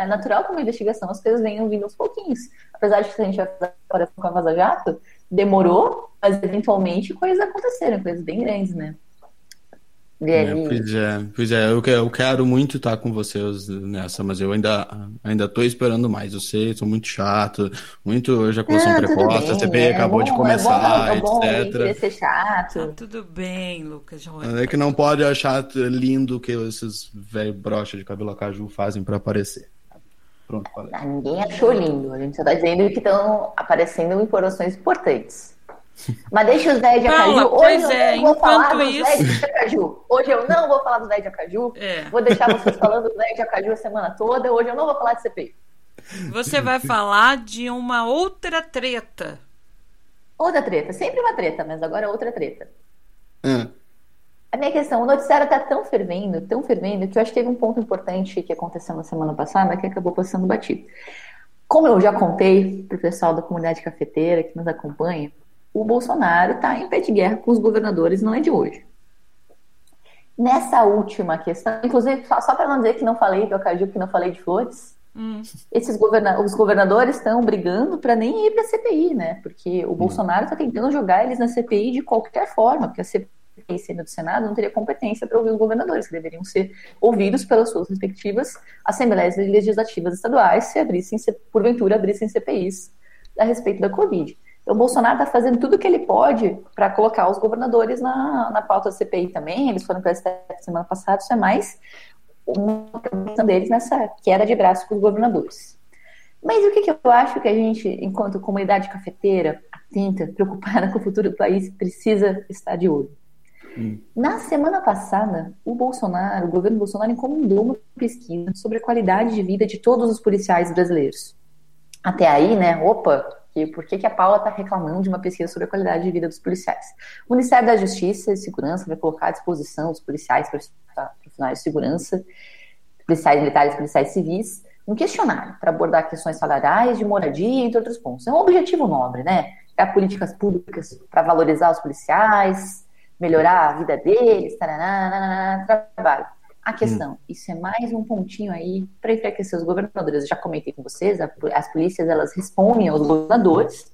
é natural que uma investigação as coisas venham vindo aos pouquinhos. Apesar de que a gente vai fazer agora com a Vaza Jato, demorou, mas eventualmente coisas aconteceram, coisas bem grandes, né? É, pois é, pois é, eu, que- eu quero muito estar com vocês nessa, mas eu ainda, ainda tô esperando mais. Eu sei, sou muito chato, muito ejaculação Ah, precoce, a bem, CPI é acabou bom, de começar, é bom, é bom etc. ser chato. Tá tudo bem, Lucas. Olha. É que não pode achar lindo o que esses velho brocha de cabelo a caju fazem pra aparecer. Pronto, falei. Ah, ninguém achou lindo. A gente só tá dizendo que estão aparecendo informações importantes. Mas deixa os 10 de Paula, Acaju. pois Hoje é, eu não vou falar enquanto dos isso- 10 de Acaju. Hoje eu não vou falar dos 10 de Acaju. É. Vou deixar vocês falando dos 10 de Acaju a semana toda. Hoje eu não vou falar de CPI. Você vai falar de uma outra treta. Outra treta. Sempre uma treta, mas agora outra treta. Ah, A minha questão, o noticiário tá tão fervendo, tão fervendo, que eu acho que teve um ponto importante que aconteceu na semana passada que acabou passando batido. Como eu já contei pro pessoal da comunidade cafeteira que nos acompanha, o Bolsonaro tá em pé de guerra com os governadores, não é de hoje. Nessa última questão, inclusive, só, só para não dizer que não falei do Acaju, que não falei de flores, Hum. esses governa os governadores estão brigando para nem ir para a CPI, né? Porque Hum. o Bolsonaro está tentando jogar eles na CPI de qualquer forma, porque a CPI sendo do Senado não teria competência para ouvir os governadores, que deveriam ser ouvidos pelas suas respectivas assembleias legislativas estaduais, se abrissem, se porventura abrissem CPIs a respeito da Covid. Então, o Bolsonaro está fazendo tudo o que ele pode para colocar os governadores na, na pauta da CPI também. Eles foram para a STF semana passada, isso é mais uma questão deles nessa queda de braço com os governadores. Mas o que, que eu acho que a gente, enquanto comunidade cafeteira, atenta, preocupada com o futuro do país, precisa estar de olho? Na semana passada, o Bolsonaro, o governo Bolsonaro encomendou uma pesquisa sobre a qualidade de vida de todos os policiais brasileiros. Até aí, né, opa, por que, que a Paula está reclamando de uma pesquisa sobre a qualidade de vida dos policiais? O Ministério da Justiça e Segurança vai colocar à disposição os policiais profissionais de segurança, policiais militares, policiais civis, um questionário para abordar questões salariais, de moradia, entre outros pontos. É um objetivo nobre, né? Criar políticas públicas para valorizar os policiais, melhorar a vida deles, taraná, trabalho. A questão, isso é mais um pontinho aí para enfraquecer os governadores. Eu já comentei com vocês, as polícias elas respondem aos governadores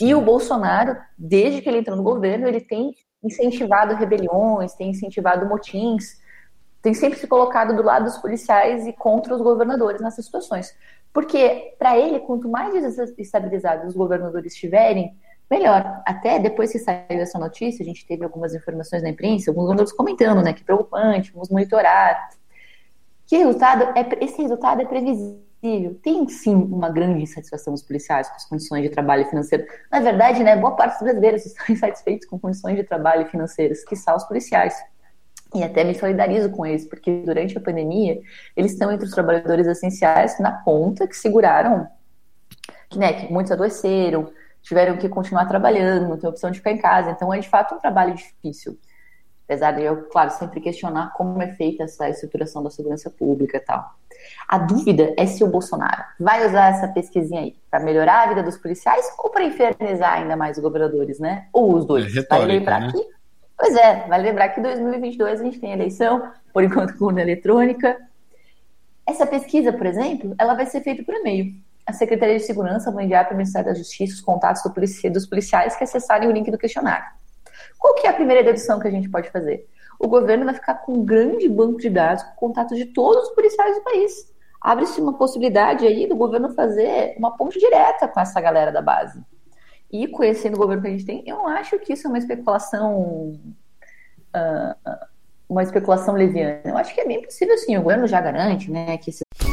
e o Bolsonaro, desde que ele entrou no governo, ele tem incentivado rebeliões, tem incentivado motins, tem sempre se colocado do lado dos policiais e contra os governadores nessas situações. Porque, para ele, quanto mais desestabilizados os governadores estiverem, melhor. Até depois que saiu essa notícia, a gente teve algumas informações na imprensa, alguns governadores comentando, né, que preocupante, vamos monitorar. Que resultado é, esse resultado é previsível. Tem sim uma grande insatisfação dos policiais com as condições de trabalho financeiro. Na verdade, né, boa parte dos brasileiros [laughs] estão insatisfeitos com condições de trabalho financeiras, que são os policiais. E até me solidarizo com eles, porque durante a pandemia, eles estão entre os trabalhadores essenciais na ponta que seguraram, que, né, que muitos adoeceram, tiveram que continuar trabalhando, não tem opção de ficar em casa. Então, é de fato um trabalho difícil. Apesar de eu, claro, sempre questionar como é feita essa estruturação da segurança pública e tal. A dúvida é se o Bolsonaro vai usar essa pesquisinha aí para melhorar a vida dos policiais ou para infernizar ainda mais os governadores, né? Ou os dois. É retórica, vai lembrar né? que Pois é, vale lembrar que em 2022 a gente tem eleição, por enquanto com urna eletrônica. Essa pesquisa, por exemplo, ela vai ser feita por e-mail. A Secretaria de Segurança vai enviar para o Ministério da Justiça os contatos do policia, dos policiais que acessarem o link do questionário. Qual que é a primeira dedução que a gente pode fazer? O governo vai ficar com um grande banco de dados com contatos de todos os policiais do país. Abre-se uma possibilidade aí do governo fazer uma ponte direta com essa galera da base. E conhecendo o governo que a gente tem, eu acho que isso é uma especulação. Uh, uma especulação leviana. Eu acho que é bem possível sim. O governo já garante, né? Que esse...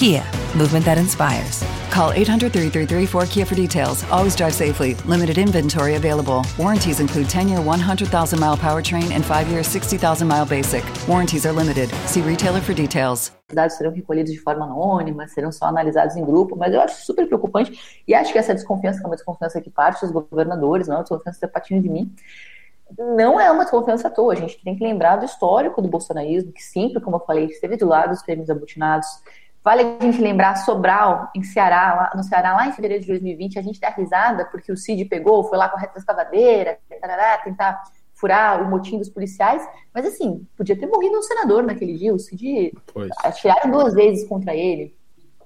Kia, movement that inspires. Call 800 333 4KIA for details. Always drive safely. Limited inventory available. Warranties include 10 year 100,000 mile powertrain and 5 year 60,000 mile basic. Warranties are limited. See retailer for details. Os dados serão recolhidos de forma anônima, serão só analisados em grupo, mas eu acho super preocupante e acho que essa desconfiança, que é uma desconfiança que parte dos governadores, não é uma desconfiança que patinho de mim, não é uma desconfiança à toa. A gente tem que lembrar do histórico do bolsonarismo, que sempre, como eu falei, esteve do lado dos prêmios abutinados, Vale a gente lembrar Sobral, em Ceará, lá, no Ceará, lá em fevereiro de 2020, a gente dá risada porque o Cid pegou, foi lá com a reta escavadeira, tarará, tentar furar o motim dos policiais, mas assim, podia ter morrido um senador naquele dia, o Cid Pois. atiraram duas vezes contra ele.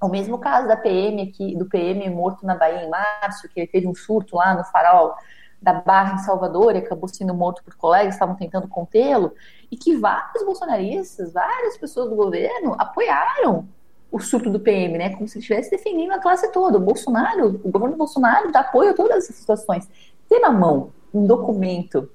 O mesmo caso da PM aqui, do PM morto na Bahia em março, que ele teve um surto lá no farol da Barra em Salvador e acabou sendo morto por colegas, estavam tentando contê-lo, e que vários bolsonaristas, várias pessoas do governo apoiaram o surto do PM, né? Como se estivesse defendendo a classe toda. O Bolsonaro, o governo Bolsonaro dá apoio a todas essas situações. Ter na mão um documento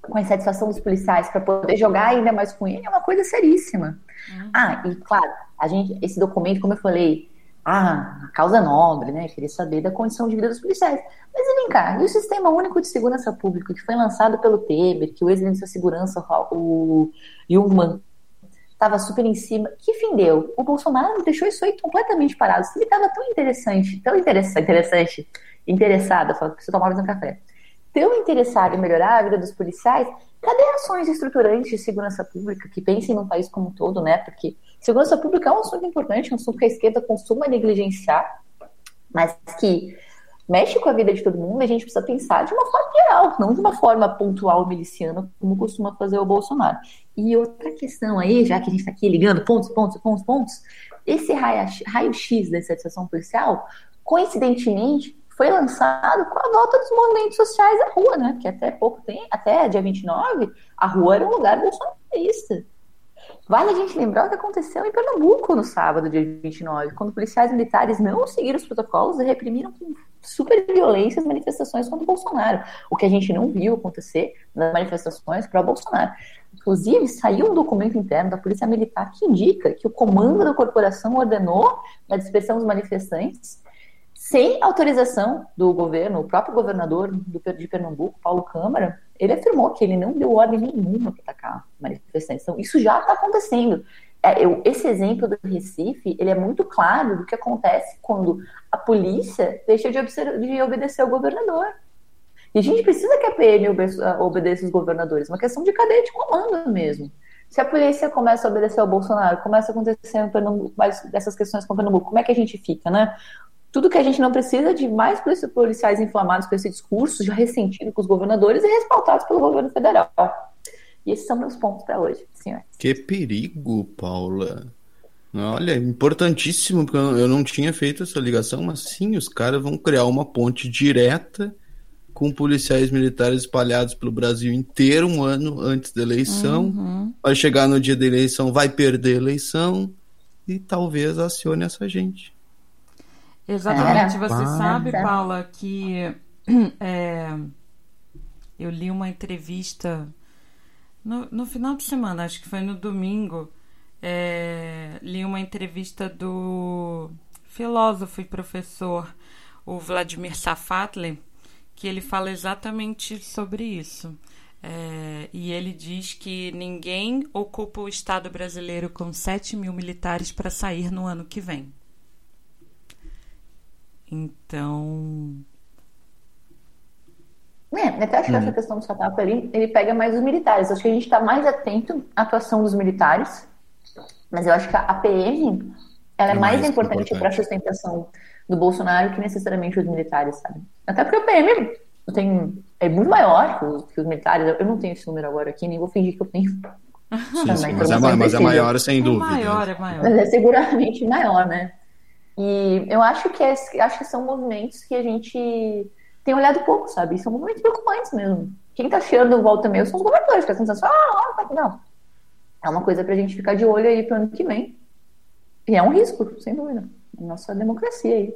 com a insatisfação dos policiais para poder jogar ainda mais com ele é uma coisa seríssima. Uhum. Ah, e claro, a gente, esse documento, como eu falei, ah, a causa nobre, né? Queria saber da condição de vida dos policiais. Mas vem cá, e o Sistema Único de Segurança Pública, que foi lançado pelo Temer, que o ex-ministro da Segurança, o Yulman, estava super em cima. Que fim deu? O Bolsonaro deixou isso aí completamente parado. Se ele estava tão interessante, tão interessante, interessante interessada, falando que você tomava um café, tão interessado em melhorar a vida dos policiais, cadê ações estruturantes de segurança pública que pensem no país como um todo, né? Porque segurança pública é um assunto importante, é um assunto que a esquerda costuma negligenciar, mas que mexe com a vida de todo mundo, a gente precisa pensar de uma forma geral, não de uma forma pontual miliciana, como costuma fazer o Bolsonaro. E outra questão aí, já que a gente está aqui ligando pontos, pontos, pontos, pontos, esse raio-x da satisfação policial, coincidentemente, foi lançado com a volta dos movimentos sociais à rua, né? Porque até pouco tempo, até dia 29, a rua era um lugar bolsonarista. Vale a gente lembrar o que aconteceu em Pernambuco no sábado, dia 29, quando policiais militares não seguiram os protocolos e reprimiram com super violência as manifestações contra o Bolsonaro. O que a gente não viu acontecer nas manifestações para o Bolsonaro. Inclusive, saiu um documento interno da Polícia Militar que indica que o comando da corporação ordenou a dispersão dos manifestantes sem autorização do governo, o próprio governador de Pernambuco, Paulo Câmara, ele afirmou que ele não deu ordem nenhuma para atacar manifestantes. Então, isso já está acontecendo. É, eu, esse exemplo do Recife, ele é muito claro do que acontece quando a polícia deixa de, de obedecer ao governador. E a gente precisa que a PM obedeça os governadores, uma questão de cadeia de comando mesmo. Se a polícia começa a obedecer ao Bolsonaro, começa a acontecer mais dessas questões com Pernambuco, como é que a gente fica, né? Tudo que a gente não precisa de mais policiais inflamados com esse discurso, já ressentido com os governadores e respaldados pelo governo federal. E esses são meus pontos para hoje. Que perigo, Paula. Olha, importantíssimo, porque eu não tinha feito essa ligação, mas sim, os caras vão criar uma ponte direta com policiais militares espalhados pelo Brasil inteiro um ano antes da eleição. Uhum. Vai chegar no dia da eleição, vai perder a eleição e talvez acione essa gente. Exatamente. Você sabe, Paula, que [clears throat] é, eu li uma entrevista no, no final de semana, acho que foi no domingo, é, li uma entrevista do filósofo e professor, o Vladimir Safatli, que ele fala exatamente sobre isso. É, e ele diz que ninguém ocupa o Estado brasileiro com 7 mil militares para sair no ano que vem. Então. É, até acho que essa uhum. questão do Satapa ali, ele pega mais os militares. Acho que a gente está mais atento à atuação dos militares, mas eu acho que a PM ela é, é mais, mais, importante para a sustentação do Bolsonaro que necessariamente os militares, sabe? Até porque o PM tem, é muito maior que os, que os, militares. Eu não tenho esse número agora aqui, nem vou fingir que eu tenho. Sim, sim, mas, é, mas é maior, sem é dúvida. Maior, é maior. Mas é seguramente maior, né? E eu acho que, é, acho que são movimentos que a gente tem olhado pouco, sabe? São movimentos preocupantes mesmo. Quem tá cheirando volta meio são os governadores, que estão pensando ah, tá não. É uma coisa pra gente ficar de olho aí pro ano que vem. E é um risco, sem dúvida. Nossa democracia aí.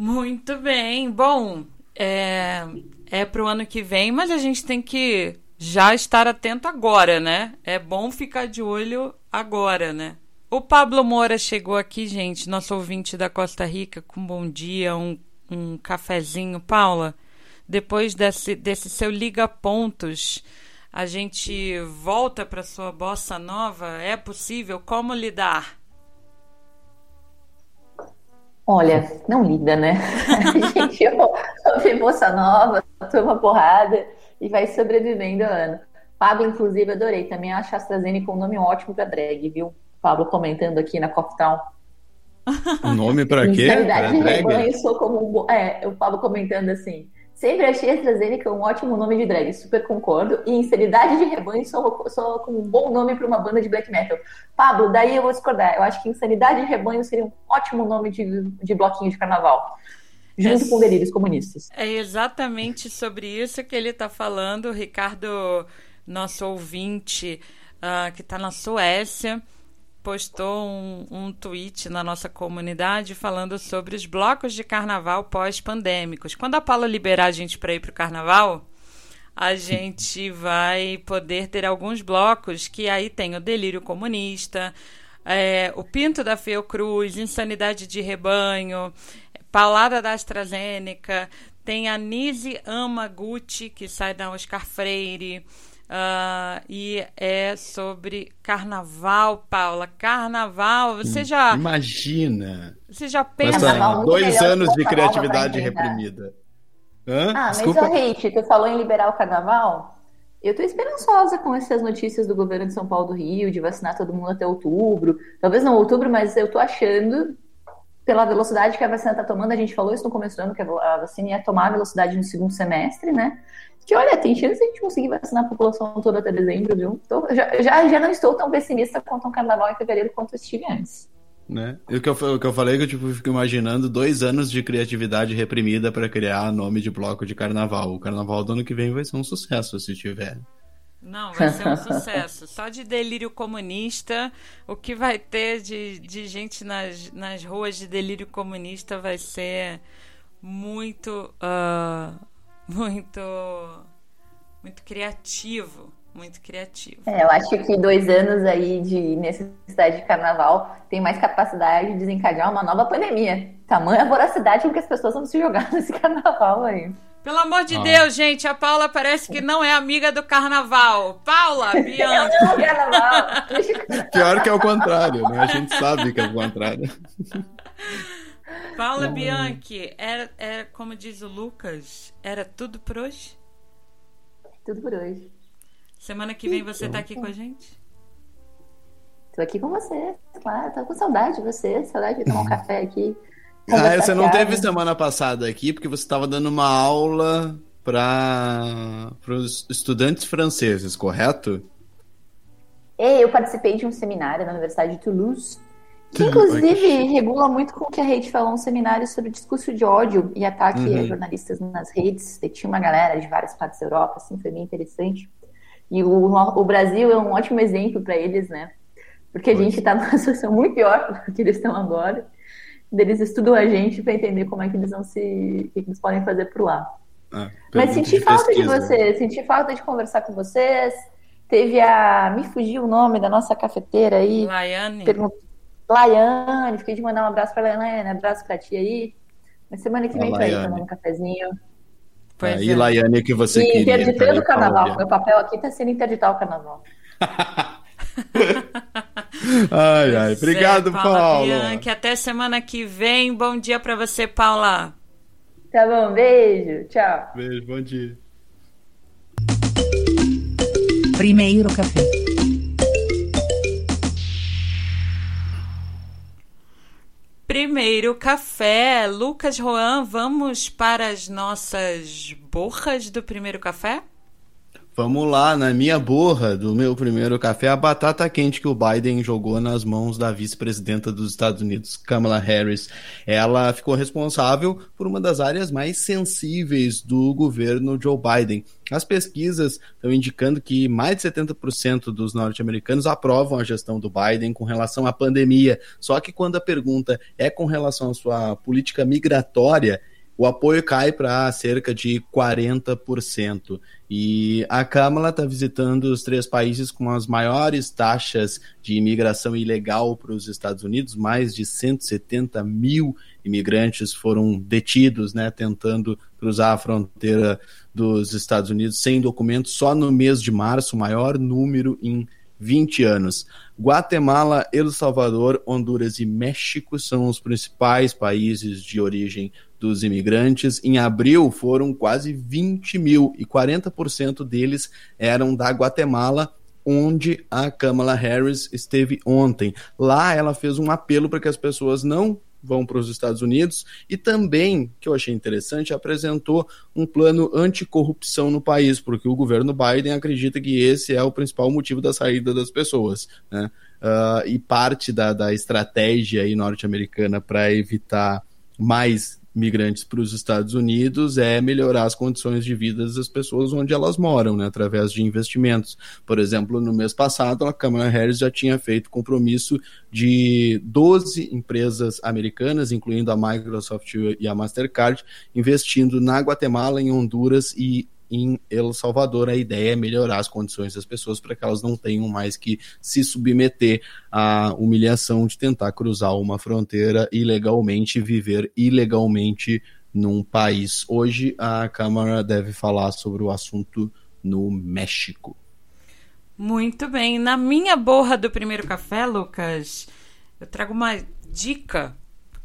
Muito bem. Bom, é, é pro ano que vem, mas a gente tem que já estar atento agora, né? É bom ficar de olho agora, né? O Pablo Moura chegou aqui, gente, nosso ouvinte da Costa Rica, com um bom dia, um, um cafezinho. Paula, depois desse, desse seu Liga Pontos, a gente volta para sua bossa nova? É possível? Como lidar? Olha, não lida, né? [laughs] A gente ouve bossa nova, toma porrada e vai sobrevivendo ano. Pablo, inclusive, adorei. Também acho a AstraZeneca um nome ótimo para drag, viu? Pablo comentando aqui na. O nome para quê? Insanidade de rebanho sou como um... É, o Pablo comentando assim. Sempre achei AstraZeneca um ótimo nome de drag, super concordo. E Insanidade de Rebanho sou, sou com um bom nome para uma banda de black metal. Pablo, daí eu vou discordar. Eu acho que Insanidade de Rebanho seria um ótimo nome de, de bloquinho de carnaval. Junto é, com delírios comunistas. É exatamente sobre isso que ele está falando, Ricardo, nosso ouvinte uh, que está na Suécia postou um, um tweet na nossa comunidade falando sobre os blocos de carnaval pós-pandêmicos. Quando a Paula liberar a gente para ir para o carnaval, a gente vai poder ter alguns blocos que aí tem o Delírio Comunista, é, o Pinto da Fiocruz, Insanidade de Rebanho, Palada da AstraZeneca, tem a Nise Amaguchi, que sai da Oscar Freire, Uh, e é sobre carnaval, Paula. Carnaval, você já. Imagina! Você já pensa. Nossa, dois anos de criatividade reprimida. Hã? Ah, mas Desculpa. o Hate, tu falou em liberar o carnaval? Eu tô esperançosa com essas notícias do governo de São Paulo do Rio, de vacinar todo mundo até outubro. Talvez não outubro, mas eu tô achando, pela velocidade que a vacina tá tomando, a gente falou isso no começo do ano, que a vacina ia tomar a velocidade no segundo semestre, né? Que olha, tem chance de a gente conseguir vacinar a população toda até dezembro, viu? Então, já, já, já não estou tão pessimista quanto um carnaval em fevereiro quanto eu estive antes. Né? E o que, eu, o que eu falei é que eu tipo, fico imaginando dois anos de criatividade reprimida para criar nome de bloco de carnaval. O carnaval do ano que vem vai ser um sucesso se tiver. Não, vai ser um [laughs] sucesso. Só de delírio comunista, o que vai ter de, de gente nas, nas ruas de delírio comunista vai ser muito, uh, muito, muito criativo. Muito criativo. É, eu acho que dois anos aí de necessidade de carnaval tem mais capacidade de desencadear uma nova pandemia. Tamanha voracidade com que as pessoas vão se jogar [laughs] nesse carnaval aí. Pelo amor de ah. Deus, gente, a Paula parece que não é amiga do carnaval. Paula, [laughs] Bianca. [laughs] Eu amo carnaval. Pior que é o contrário, né? A gente sabe que é o contrário. Paula Bianchi, era, era, como diz o Lucas, era tudo por hoje? Tudo por hoje. Semana que vem você tá aqui com a gente? Tô aqui com você, claro. Tô com saudade de você, saudade de tomar um café aqui. Ah, você não teve semana passada aqui porque você estava dando uma aula para os estudantes franceses, correto? É, eu participei de um seminário na Universidade de Toulouse, que inclusive regula muito com o que a Rede falou, um seminário sobre discurso de ódio e ataque uhum. a jornalistas nas redes. E tinha uma galera de várias partes da Europa, assim, foi bem interessante. E o, o Brasil é um ótimo exemplo para eles, né? Porque a gente está numa [laughs] situação muito pior do que eles estão agora. Eles estudam a gente para entender como é que eles vão se. o que eles podem fazer por lá. Ah, Mas senti de falta pesquisa. de vocês, senti falta de conversar com vocês. Teve a. Me fugiu o nome da nossa cafeteira aí. Laiane. Pergun... Laiane, fiquei de mandar um abraço para a Laiane, abraço para ti aí. Na semana que vem, vai tomar um cafezinho. Pois é. E Laiane, que você e queria. Interditando o carnaval. Meu papel aqui está sendo interditar o carnaval. [laughs] ai, ai. Obrigado, é, Paula. Paula. Bianchi. Até semana que vem. Bom dia para você, Paula. Tá bom, beijo. Tchau. Beijo, bom dia. Primeiro café. Primeiro café. Lucas Roan, vamos para as nossas borras do primeiro café? Vamos lá, na minha borra do meu primeiro café, a batata quente que o Biden jogou nas mãos da vice-presidenta dos Estados Unidos, Kamala Harris. Ela ficou responsável por uma das áreas mais sensíveis do governo Joe Biden. As pesquisas estão indicando que mais de 70% dos norte-americanos aprovam a gestão do Biden com relação à pandemia. Só que quando a pergunta é com relação à sua política migratória, o apoio cai para cerca de 40%. E a Câmara está visitando os três países com as maiores taxas de imigração ilegal para os Estados Unidos. Mais de 170 mil imigrantes foram detidos, né, tentando cruzar a fronteira dos Estados Unidos sem documentos só no mês de março, o maior número em 20 anos. Guatemala, El Salvador, Honduras e México são os principais países de origem dos imigrantes. Em abril foram quase 20 mil e 40% deles eram da Guatemala, onde a Kamala Harris esteve ontem. Lá ela fez um apelo para que as pessoas não vão para os Estados Unidos e também, que eu achei interessante, apresentou um plano anticorrupção no país, porque o governo Biden acredita que esse é o principal motivo da saída das pessoas. Né? Uh, e parte da, da estratégia norte-americana para evitar mais migrantes para os Estados Unidos é melhorar as condições de vida das pessoas onde elas moram, né, através de investimentos. Por exemplo, no mês passado, a Kamala Harris já tinha feito compromisso de 12 empresas americanas, incluindo a Microsoft e a Mastercard, investindo na Guatemala, em Honduras e em El Salvador. A ideia é melhorar as condições das pessoas para que elas não tenham mais que se submeter à humilhação de tentar cruzar uma fronteira ilegalmente e viver ilegalmente num país. Hoje a Câmara deve falar sobre o assunto no México. Muito bem. Na minha borra do primeiro café, Lucas, eu trago uma dica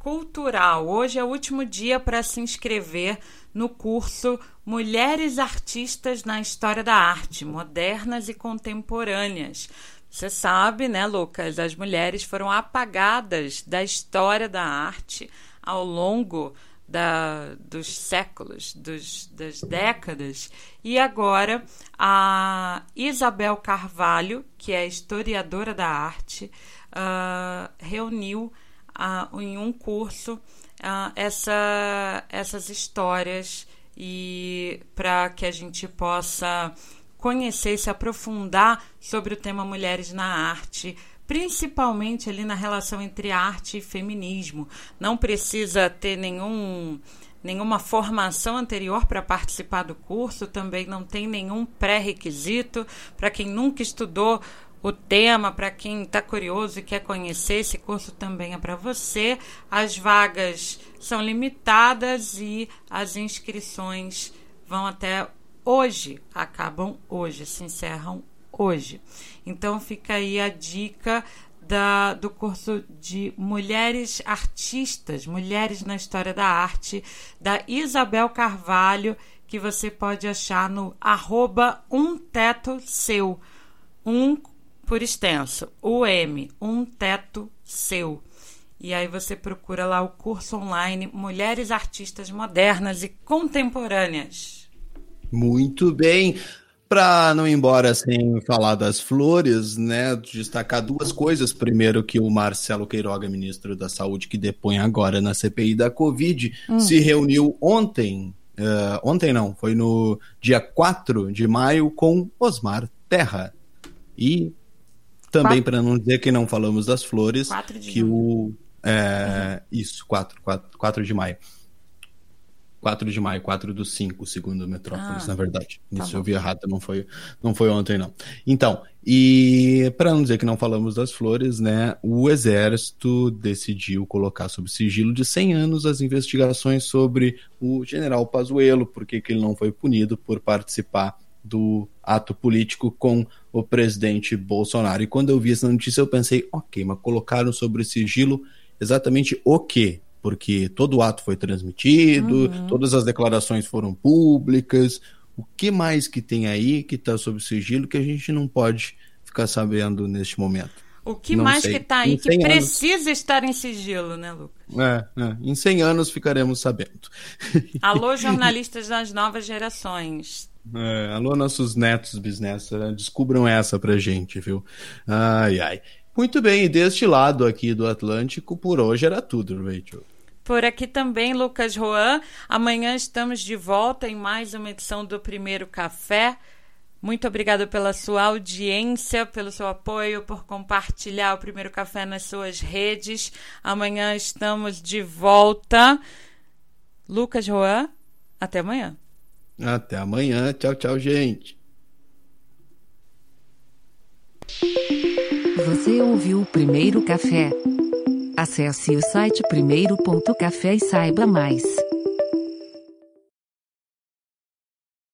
cultural. Hoje é o último dia para se inscrever no curso Mulheres Artistas na História da Arte, Modernas e Contemporâneas. Você sabe, né, Lucas? As mulheres foram apagadas da história da arte ao longo da, dos séculos, dos, das décadas. E agora a Isabel Carvalho, que é historiadora da arte, uh, reuniu uh, em um curso uh, essa, essas histórias e para que a gente possa conhecer e se aprofundar sobre o tema mulheres na arte, principalmente ali na relação entre arte e feminismo. Não precisa ter nenhum nenhuma formação anterior para participar do curso, também não tem nenhum pré-requisito para quem nunca estudou o tema, para quem está curioso e quer conhecer, esse curso também é para você. As vagas são limitadas e as inscrições vão até hoje, acabam hoje, se encerram hoje. Então fica aí a dica da, do curso de Mulheres Artistas, Mulheres na História da Arte, da Isabel Carvalho, que você pode achar no arroba um teto seu, um por extenso, o M, um teto seu. E aí você procura lá o curso online Mulheres Artistas Modernas e Contemporâneas. Muito bem. Para não ir embora sem falar das flores, né, destacar duas coisas. Primeiro, que o Marcelo Queiroga, ministro da Saúde, que depõe agora na CPI da Covid, hum. se reuniu ontem, uh, ontem não, foi no dia 4 de maio, com Osmar Terra. E também, para não dizer que não falamos das flores, que o. É, uhum. Isso, 4, 4, 4 de maio. 4 de maio, 4 do 5, segundo Metrópolis, ah, na verdade. Tá Isso bom. eu vi errado, não foi, não foi ontem, não. Então, e para não dizer que não falamos das flores, né, o Exército decidiu colocar sob sigilo de 100 anos as investigações sobre o general Pazuello, porque que ele não foi punido por participar do ato político com o presidente Bolsonaro. E quando eu vi essa notícia, eu pensei, ok, mas colocaram sobre sigilo exatamente o quê? porque todo o ato foi transmitido, uhum. todas as declarações foram públicas. O que mais que tem aí que está sob sigilo que a gente não pode ficar sabendo neste momento? O que não mais sei. que está aí que precisa anos... estar em sigilo, né, Lucas? É, é, em 100 anos ficaremos sabendo. Alô, [laughs] jornalistas das novas gerações. É, alô, nossos netos, bisnetos, descubram essa pra gente, viu? Ai, ai. Muito bem, deste lado aqui do Atlântico, por hoje era tudo, Rachel. Por aqui também, Lucas Juan. Amanhã estamos de volta em mais uma edição do Primeiro Café. Muito obrigada pela sua audiência, pelo seu apoio, por compartilhar o Primeiro Café nas suas redes. Amanhã estamos de volta. Lucas Juan, até amanhã. Até amanhã. Tchau, tchau, gente. Você ouviu o Primeiro Café? Acesse o site primeiro.café e saiba mais.